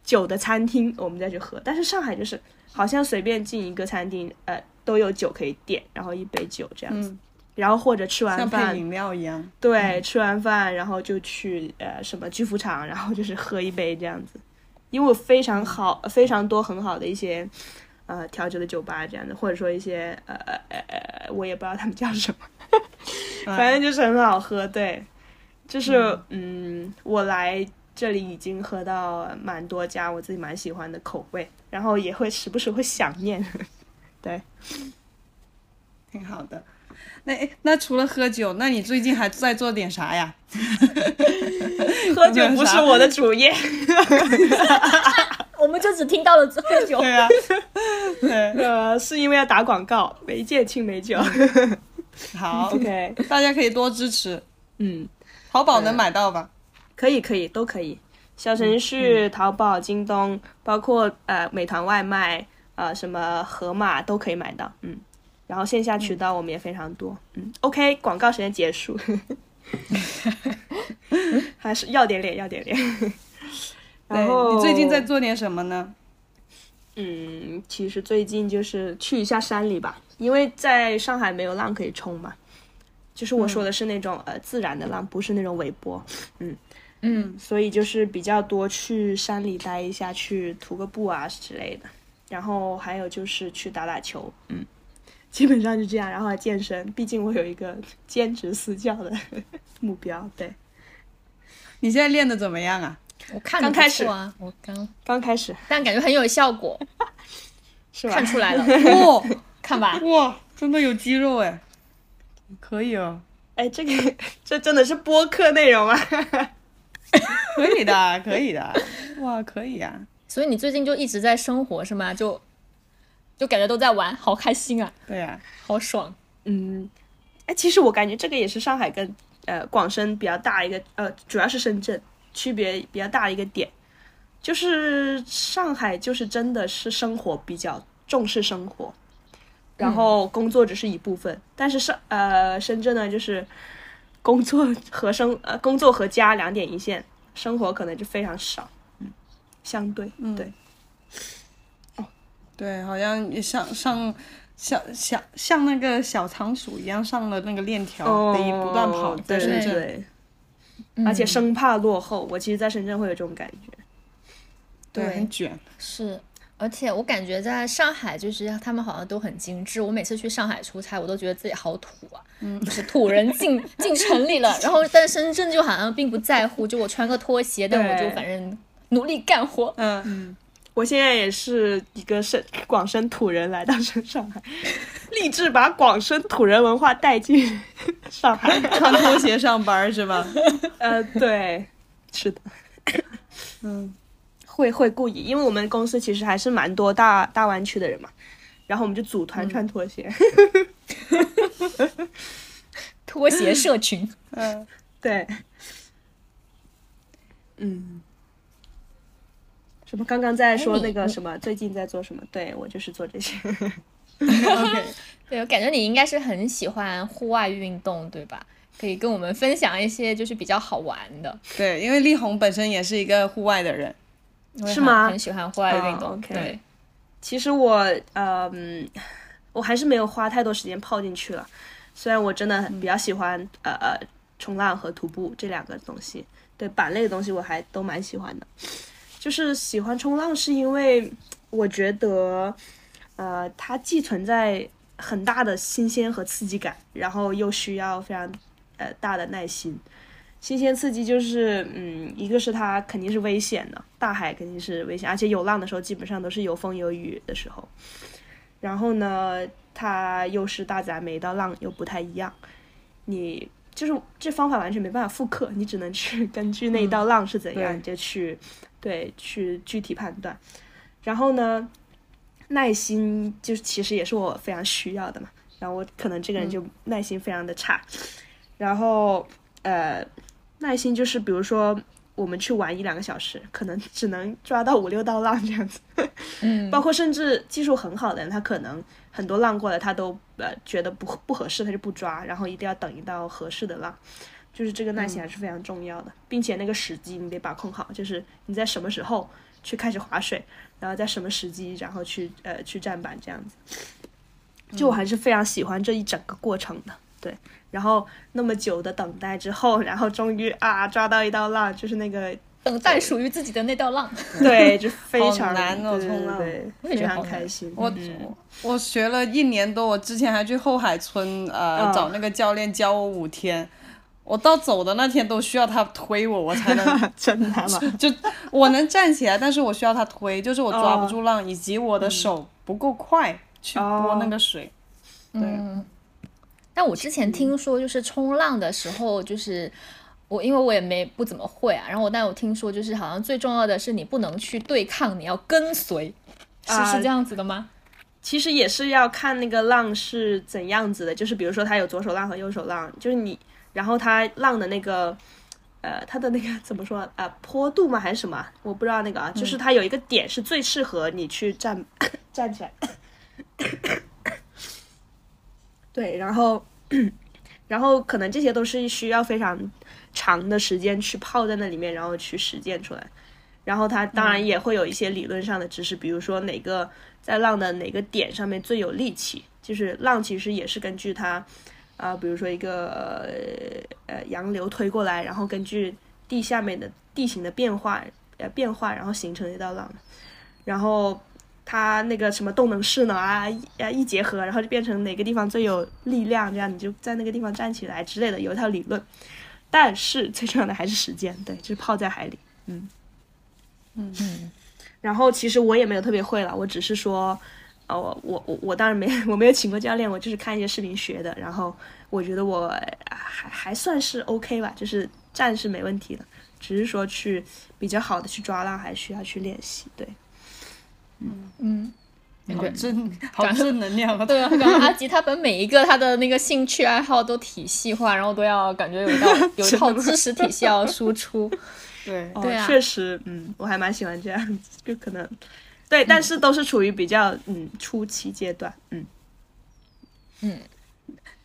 酒的餐厅，我们再去喝。但是上海就是好像随便进一个餐厅，呃，都有酒可以点，然后一杯酒这样子。然后或者吃完饭，像饮料一样。对，吃完饭然后就去呃什么居福场，然后就是喝一杯这样子。因为我非常好，非常多很好的一些呃调酒的酒吧这样的，或者说一些呃呃呃，我也不知道他们叫什么，[laughs] 反正就是很好喝。对，就是嗯，我来这里已经喝到蛮多家我自己蛮喜欢的口味，然后也会时不时会想念。[laughs] 对，挺好的。那那除了喝酒，那你最近还在做点啥呀？[laughs] 喝酒不是我的主业，我们就只听到了喝酒。对啊，对，呃，是因为要打广告，没见青梅酒。[laughs] 好，OK，大家可以多支持。嗯，淘宝能买到吧？可以，可以，都可以。小程序、淘宝、京东，包括呃美团外卖，呃什么盒马都可以买到。嗯。然后线下渠道我们也非常多，嗯，OK，广告时间结束，[laughs] [laughs] 还是要点脸，要点脸。然后你最近在做点什么呢？嗯，其实最近就是去一下山里吧，因为在上海没有浪可以冲嘛，就是我说的是那种呃自然的浪，不是那种尾波，嗯嗯，所以就是比较多去山里待一下，去徒个步啊之类的，然后还有就是去打打球，嗯。基本上就这样，然后还健身。毕竟我有一个兼职私教的 [laughs] 目标。对，你现在练的怎么样啊？我看刚开始啊，我刚刚开始，但感觉很有效果，[laughs] 是吧？看出来了，[laughs] 哇，看吧，[laughs] 哇，真的有肌肉哎，可以哦。哎，这个这真的是播客内容啊？可以的，可以的，哇，可以啊。所以你最近就一直在生活是吗？就。就感觉都在玩，好开心啊！对呀，好爽。嗯，哎，其实我感觉这个也是上海跟呃广深比较大一个呃，主要是深圳区别比较大的一个点，就是上海就是真的是生活比较重视生活，然后工作只是一部分，但是上呃深圳呢就是工作和生呃工作和家两点一线，生活可能就非常少，嗯，相对对。对，好像上上像像像那个小仓鼠一样上了那个链条，得不断跑在对深圳。对，而且生怕落后。我其实，在深圳会有这种感觉。对，很卷。是，而且我感觉在上海，就是他们好像都很精致。我每次去上海出差，我都觉得自己好土啊，嗯，就是土人进 [laughs] 进城里了。然后，但深圳就好像并不在乎，就我穿个拖鞋，但我就反正努力干活。嗯，我现在也是一个深广深土人来到上上海，[laughs] 立志把广深土人文化带进上海。[laughs] 穿拖鞋上班是吧？[laughs] 呃，对，是的，嗯，会会故意，因为我们公司其实还是蛮多大大湾区的人嘛，然后我们就组团穿拖鞋。拖鞋社群，嗯，对，嗯，什么？刚刚在说那个什么？最近在做什么？对我就是做这些。[laughs] OK，对我感觉你应该是很喜欢户外运动，对吧？可以跟我们分享一些就是比较好玩的，对，因为力宏本身也是一个户外的人。是吗很喜欢户外运动，对，其实我呃嗯，我还是没有花太多时间泡进去了。虽然我真的比较喜欢、呃呃冲浪和徒步这两个东西，对板类的东西我还都蛮喜欢的。就是喜欢冲浪，是因为我觉得呃它既存在很大的新鲜和刺激感，然后又需要非常呃大的耐心。新鲜刺激就是，嗯，一个是它肯定是危险的，大海肯定是危险，而且有浪的时候基本上都是有风有雨的时候。然后呢，它又是大自然，每一道浪又不太一样，你就是这方法完全没办法复刻，你只能去 [laughs] 根据那一道浪是怎样，对你就去对去具体判断。然后呢，耐心就是其实也是我非常需要的嘛。然后我可能这个人就耐心非常的差，然后呃，耐心就是比如说我们去玩一两个小时，可能只能抓到五六道浪这样子。嗯，[laughs] 包括甚至技术很好的人，他可能很多浪过来，他都呃觉得不不合适，他就不抓，然后一定要等一道合适的浪。就是这个耐心还是非常重要的，并且那个时机你得把控好，就是你在什么时候去开始划水，然后在什么时机，然后去呃去站板这样子。就我还是非常喜欢这一整个过程的，对。然后那么久的等待之后，然后终于啊抓到一道浪，就是那个等待属于自己的那道浪。[laughs] 对，就非常难冲浪非常我也觉得好难开心。我嗯我学了一年多，我之前还去后海村呃、嗯找那个教练教我五天，我到走的那天都需要他推我，我才能 [laughs] 真的吗？[laughs] 就我能站起来，但是我需要他推，就是我抓不哦住浪，以及我的手不够快去拨那个水。对，嗯，但我之前听说，就是冲浪的时候，就是我因为我也没不怎么会啊，然后我但我听说，就是好像最重要的是你不能去对抗，你要跟随，是啊是这样子的吗？其实也是要看那个浪是怎样子的，就是比如说它有左手浪和右手浪，就是你，然后它浪的那个，呃，它的那个怎么说啊、呃坡度吗还是什么？我不知道那个啊，就是它有一个点是最适合你去站 [coughs] 站起来。[coughs] 对，然后，[clears throat] 然后可能这些都是需要非常长的时间去泡在那里面，然后去实践出来。然后它当然也会有一些理论上的知识，比如说哪个在浪的哪个点上面最有力气，就是浪其实也是根据它，啊、比如说一个呃呃洋流推过来，然后根据地下面的地形的变化呃变化，然后形成一道浪，然后它那个什么动能势能啊一啊一结合，然后就变成哪个地方最有力量，这样你就在那个地方站起来之类的，有一套理论。但是最重要的还是时间，对，就是泡在海里，嗯。嗯然后其实我也没有特别会了，我只是说，呃，我我我我当然没 [laughs] 我没有请过教练，我就是看一些视频学的。然后我觉得我还还算是 OK 吧，就是站是没问题的，只是说去比较好的去抓浪，还需要去练习。对，嗯，好正好正能量啊！[laughs] 对啊，感觉阿吉他把每一个他的那个兴趣爱好都体系化，然后都要感觉有一道有一套 [laughs] 知识体系要输出。[laughs] 对，哦对啊确实，嗯，我还蛮喜欢这样子，就可能对，但是都是处于比较嗯初期阶段，嗯。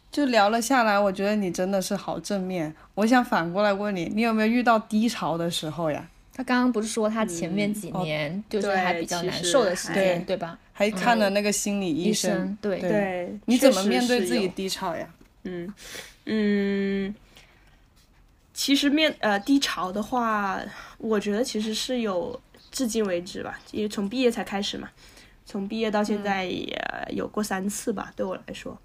就聊了下来，我觉得你真的是好正面。我想反过来问你，你有没有遇到低潮的时候呀？他刚刚不是说他前面几年就是还比较难受的时间，对吧？还看了那个心理医生，对对。你怎么面对自己低潮呀？嗯嗯，其实面呃低潮的话，我觉得其实是有，至今为止吧，因为从毕业才开始嘛，从毕业到现在也有过三次吧，对我来说。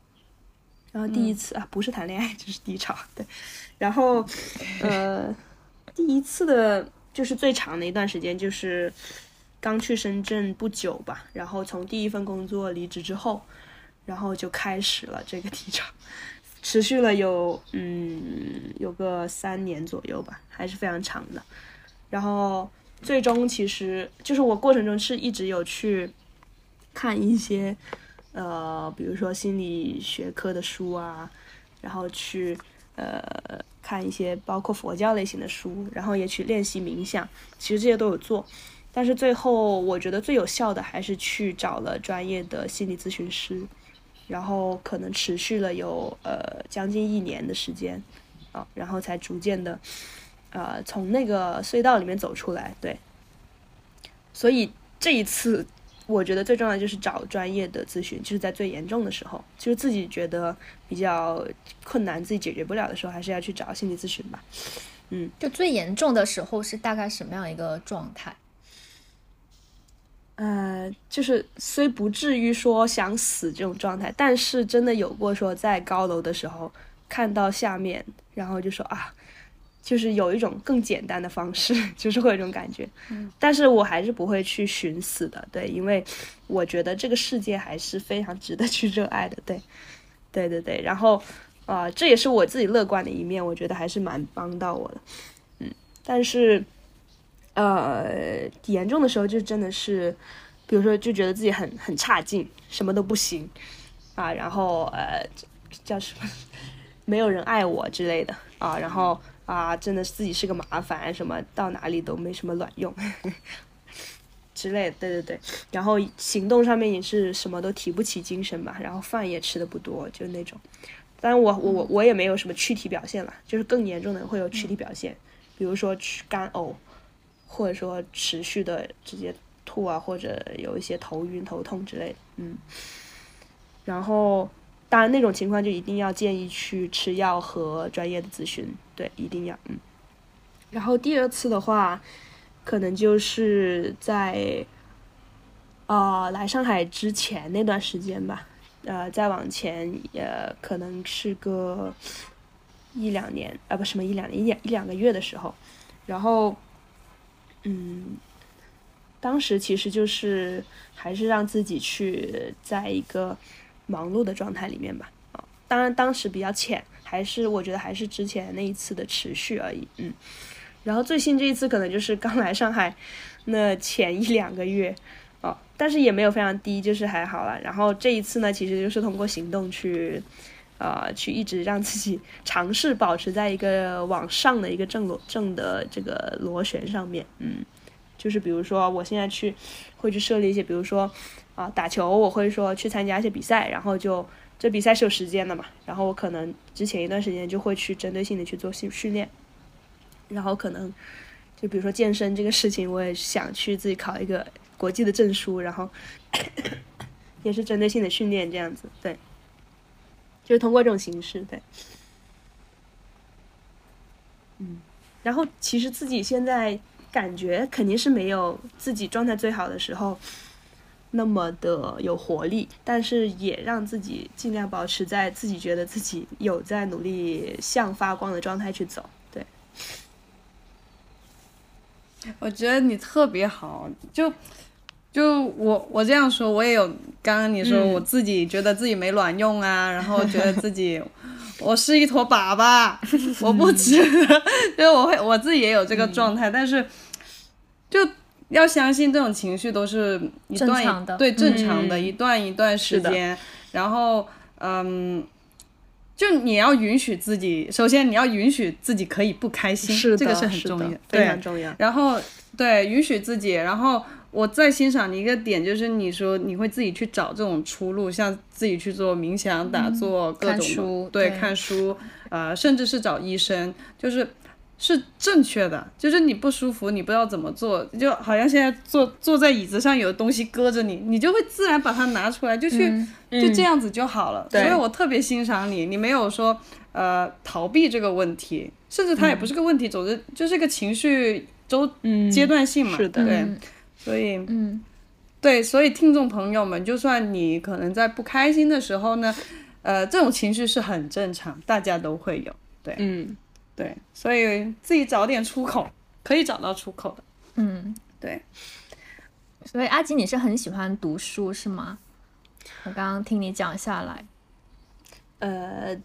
然后第一次啊，不是谈恋爱就是低潮，对。然后呃，第一次的就是最长的一段时间，就是刚去深圳不久吧，然后从第一份工作离职之后，然后就开始了这个 [laughs] 低潮，持续了有嗯有个三年左右吧，还是非常长的。然后最终其实就是我过程中是一直有去看一些。呃，比如说心理学科的书啊，然后去呃看一些包括佛教类型的书，然后也去练习冥想，其实这些都有做。但是最后我觉得最有效的还是去找了专业的心理咨询师，然后可能持续了有呃将近一年的时间啊，然后才逐渐的呃从那个隧道里面走出来。对，所以这一次。我觉得最重要的就是找专业的咨询，就是在最严重的时候，就是自己觉得比较困难、自己解决不了的时候，还是要去找心理咨询吧。嗯，就最严重的时候是大概什么样一个状态？呃，就是虽不至于说想死这种状态，但是真的有过说在高楼的时候看到下面，然后就说啊。就是有一种更简单的方式，[laughs] 就是会有一种感觉，嗯，但是我还是不会去寻死的，对，因为我觉得这个世界还是非常值得去热爱的，对，对对对，然后，啊，这也是我自己乐观的一面，我觉得还是蛮帮到我的，嗯，但是，呃，严重的时候就真的是，比如说就觉得自己很很差劲，什么都不行，啊，然后呃，叫什么，[laughs] 没有人爱我之类的，啊，然后。啊，真的自己是个麻烦，什么到哪里都没什么卵用之类的，对对对。然后行动上面也是什么都提不起精神吧，然后饭也吃的不多，就那种。当然我我我我也没有什么躯体表现了，就是更严重的会有躯体表现，比如说干呕，或者说持续的直接吐啊，或者有一些头晕头痛之类的，嗯。然后。当然，那种情况就一定要建议去吃药和专业的咨询，对，一定要，嗯。然后第二次的话，可能就是在，呃，来上海之前那段时间吧，呃，再往前也可能是个一两年，啊，不，什么一两年，一两一两个月的时候，然后，嗯，当时其实就是还是让自己去在一个。忙碌的状态里面吧，啊，当然当时比较浅，还是我觉得还是之前那一次的持续而已，嗯，然后最新这一次可能就是刚来上海那前一两个月，哦，但是也没有非常低，就是还好了。然后这一次呢，其实就是通过行动去，呃，去一直让自己尝试保持在一个往上的一个正螺正的这个螺旋上面，嗯，就是比如说我现在去会去设立一些，比如说。啊，打球我会说去参加一些比赛，然后就这比赛是有时间的嘛，然后我可能之前一段时间就会去针对性的去做训训练，然后可能就比如说健身这个事情，我也想去自己考一个国际的证书，然后也是针对性的训练这样子，对，就是通过这种形式，对，嗯，然后其实自己现在感觉肯定是没有自己状态最好的时候。那么的有活力，但是也让自己尽量保持在自己觉得自己有在努力向发光的状态去走。对，我觉得你特别好，就就我我这样说，我也有刚刚你说我自己觉得自己没卵用啊，然后觉得自己 [laughs] 我是一坨粑粑，我不值，[laughs] 就我会我自己也有这个状态，但是就。要相信这种情绪都是一段对正常的一段一段时间，然后嗯，就你要允许自己，首先你要允许自己可以不开心，这个是很重要，非常重要。然后对允许自己，然后我再欣赏你一个点，就是你说你会自己去找这种出路，像自己去做冥想、打坐、各种书，对看书，呃，甚至是找医生，就是。是正确的，就是你不舒服，你不知道怎么做，就好像现在坐坐在椅子上有东西搁着你，你就会自然把它拿出来，就去、就这样子就好了。所以我特别欣赏你，你没有说呃逃避这个问题，甚至它也不是个问题，总之就是个情绪周阶段性嘛，是的对，所以嗯对，所以听众朋友们，就算你可能在不开心的时候呢，呃，这种情绪是很正常，大家都会有。对，嗯，对，所以自己找点出口，可以找到出口的。嗯，对，所以阿吉你是很喜欢读书是吗？我刚刚听你讲下来，呃，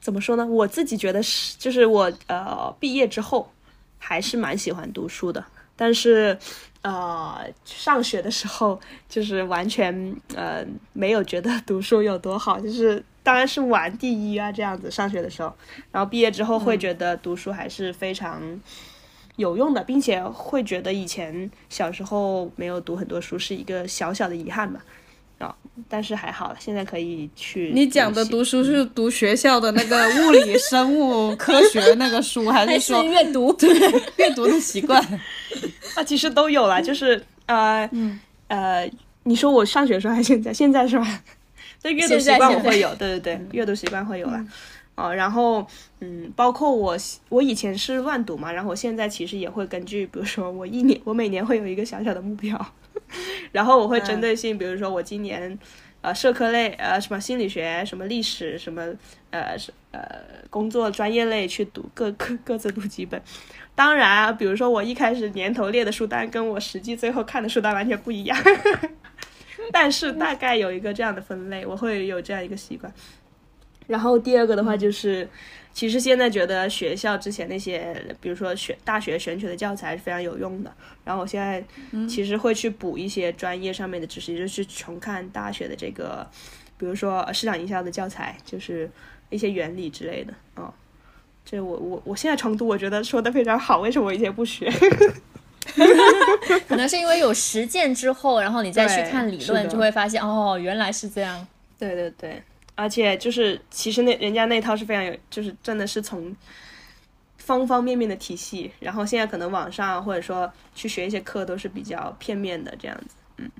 怎么说呢？我自己觉得是，就是我呃毕业之后还是蛮喜欢读书的，但是呃上学的时候就是完全呃没有觉得读书有多好，就是当然是玩第一啊这样子。上学的时候，然后毕业之后会觉得读书还是非常有用的，并且会觉得以前小时候没有读很多书是一个小小的遗憾吧。啊、但是还好，现在可以去。你讲的读书是读学校的那个物理、生物、科学那个书，还还是是说阅读？[laughs] 对阅读的习惯？[laughs] 啊，其实都有啦，就是呃，呃，你说我上学的时候还是现在？现在是吧？对，阅读习惯我会有，对对对，阅读习惯会有啦。哦，然后嗯，包括我我以前是乱读嘛，然后我现在其实也会根据，比如说我一年我每年会有一个小小的目标，[laughs] 然后我会针对性，比如说我今年呃社科类呃什么心理学什么历史什么呃是呃工作专业类去读各各各自读几本。当然啊，比如说我一开始年头列的书单跟我实际最后看的书单完全不一样，[laughs] 但是大概有一个这样的分类，我会有这样一个习惯。然后第二个的话就是，其实现在觉得学校之前那些，比如说选大学选取的教材是非常有用的。然后我现在其实会去补一些专业上面的知识，就是重看大学的这个，比如说市场营销的教材，就是一些原理之类的。哦，这我我我现在重读，我觉得说的非常好。为什么我以前不学？[laughs] [laughs] 可能是因为有实践之后，然后你再去看理论，就会发现哦，原来是这样。对对对，而且就是其实那人家那套是非常有，就是真的是从方方面面的体系，然后现在可能网上或者说去学一些课都是比较片面的这样子。嗯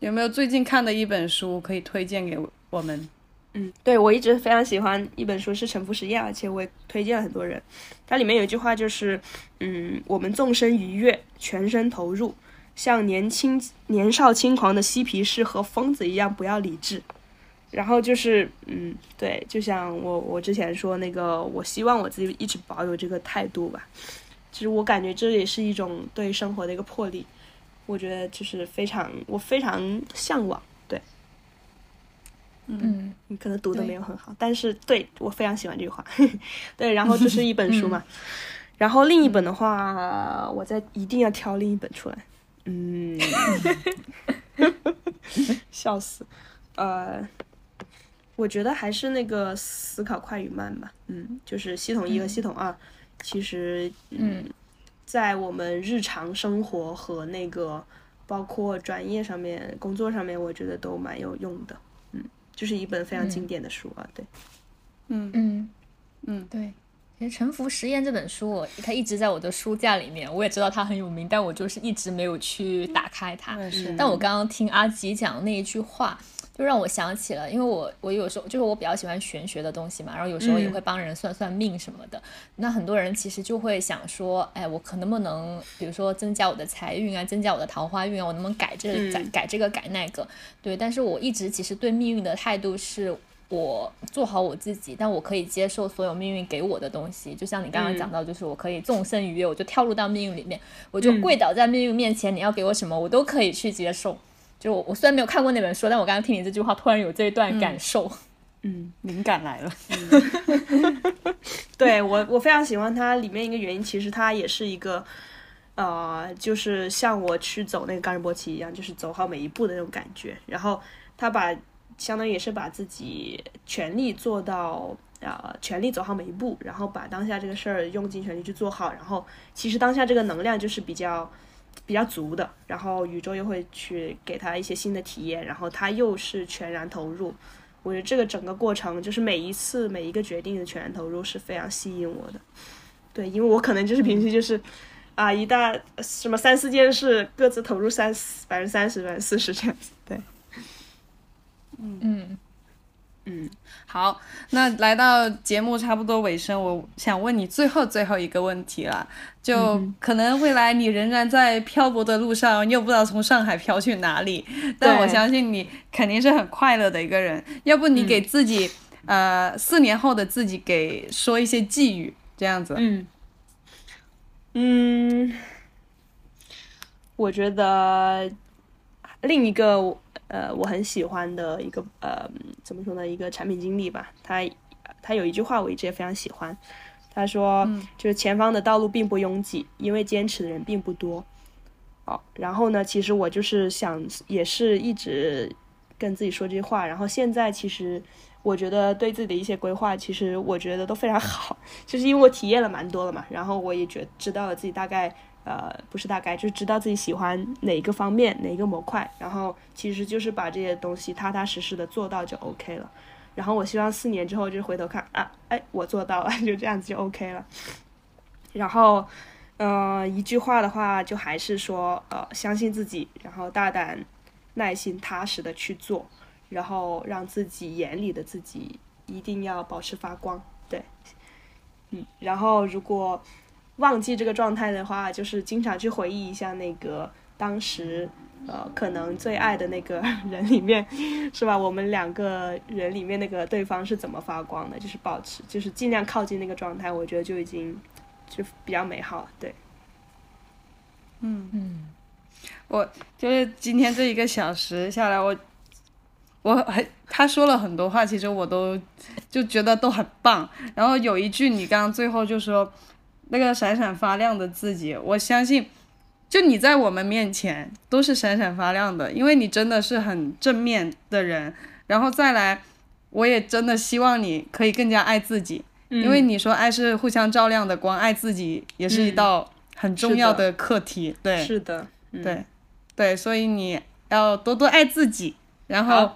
有没有最近看的一本书可以推荐给我们？嗯，对我一直非常喜欢一本书是《沉浮实验》，而且我也推荐了很多人。它里面有一句话就是，嗯，我们纵身一跃，全身投入，像年轻年少轻狂的嬉皮士和疯子一样，不要理智。然后就是，嗯，对，就像我我之前说那个，我希望我自己一直保有这个态度吧。其实我感觉这也是一种对生活的一个魄力，我觉得就是非常我非常向往。嗯你可能读的没有很好，但是对我非常喜欢这句话。[laughs] 对，然后这是一本书嘛，[laughs] 然后另一本的话，我再一定要挑另一本出来。嗯，[laughs] 笑死。呃，我觉得还是那个思考快与慢吧。嗯，就是系统一和系统二，其实嗯，在我们日常生活和那个包括专业上面、工作上面，我觉得都蛮有用的。嗯，就是一本非常经典的书啊。对，嗯嗯嗯，对。其实《沉浮实验》这本书我，它一直在我的书架里面，我也知道它很有名，但我就是一直没有去打开它。是但我刚刚听阿吉讲那一句话，就让我想起了，因为我我有时候就是我比较喜欢玄学的东西嘛，然后有时候也会帮人算算命什么的。那很多人其实就会想说，哎，我可能不能，比如说增加我的财运啊，增加我的桃花运啊，我能不能改这个改改这个改那个？对，但是我一直其实对命运的态度是。我做好我自己，但我可以接受所有命运给我的东西。就像你刚刚讲到，就是我可以纵身一跃，我就跳入到命运里面，我就跪倒在命运面前，你要给我什么，我都可以去接受。就我我虽然没有看过那本书，但我刚刚听你这句话，突然有这一段感受。嗯，灵感来了。[laughs] [laughs] 对我我非常喜欢它里面一个原因，其实它也是一个。呃，就是像我去走那个冈仁波齐一样，就是走好每一步的那种感觉。然后他把相当于也是把自己全力做到，呃，全力走好每一步，然后把当下这个事儿用尽全力去做好。然后其实当下这个能量就是比较比较足的，然后宇宙又会去给他一些新的体验，然后他又是全然投入。我觉得这个整个过程，就是每一次每一个决定的全然投入是非常吸引我的。对，因为我可能就是平时就是啊，一大什么三四件事，各自投入三百分之三十、百分之四十这样子。对，嗯嗯。嗯，好，那来到节目差不多尾声，我想问你最后最后一个问题了，就可能未来你仍然在漂泊的路上，你又不知道从上海漂去哪里，但我相信你肯定是很快乐的一个人。要不你给自己，呃，四年后的自己给说一些寄语，这样子。嗯嗯，我觉得另一个。呃，我很喜欢的一个呃，怎么说呢？一个产品经理吧，他他有一句话我一直也非常喜欢，他说，就是前方的道路并不拥挤，因为坚持的人并不多。哦，然后呢，其实我就是想，也是一直跟自己说这句话。然后现在其实我觉得对自己的一些规划，其实我觉得都非常好，[laughs] 就是因为我体验了蛮多了嘛，然后我也觉知道了自己大概。呃，不是大概，就是知道自己喜欢哪一个方面，哪一个模块，然后其实就是把这些东西踏踏实实的做到就 OK 了。然后我希望四年之后就回头看啊，哎，我做到了，就这样子就 OK 了。然后，呃，一句话的话，就还是说，呃，相信自己，然后大胆、耐心、踏实的去做，然后让自己眼里的自己一定要保持发光。对，嗯，然后如果。忘记这个状态的话，就是经常去回忆一下那个当时，呃，可能最爱的那个人里面，是吧？我们两个人里面那个对方是怎么发光的？就是保持，就是尽量靠近那个状态，我觉得就已经就比较美好了。对，嗯嗯，我就是今天这一个小时下来，我我很他说了很多话，其实我都就觉得都很棒。然后有一句你刚刚最后就说。那个闪闪发亮的自己，我相信，就你在我们面前都是闪闪发亮的，因为你真的是很正面的人。然后再来，我也真的希望你可以更加爱自己，因为你说爱是互相照亮的光，爱自己也是一道很重要的课题。对，是的，对，对，所以你要多多爱自己，然后。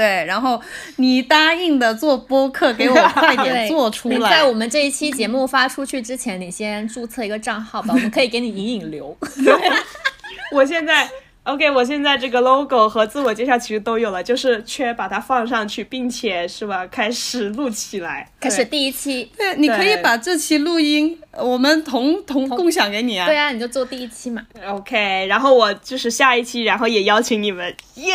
对，然后你答应的做播客，给我快点做出来。在我们这一期节目发出去之前，你先注册一个账号吧，我们可以给你引引流。[laughs] [laughs] 我现在。OK，我现在这个 logo 和自我介绍其实都有了，就是缺把它放上去，并且是吧，开始录起来，开始第一期。对，你可以把这期录音，我们同同共享给你啊。对啊，你就做第一期嘛。OK，然后我就是下一期，然后也邀请你们，耶，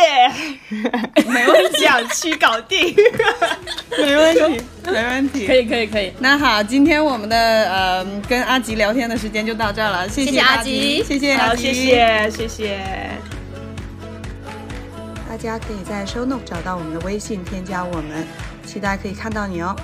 没问题，两期搞定，[laughs] 没问题，没问题，可以，可以，可以。那好，今天我们的呃跟阿吉聊天的时间就到这儿了，谢谢阿吉，谢谢，好，谢谢，谢谢。大家可以在 Show Note 找到我们的微信，添加我们，期待可以看到你哦。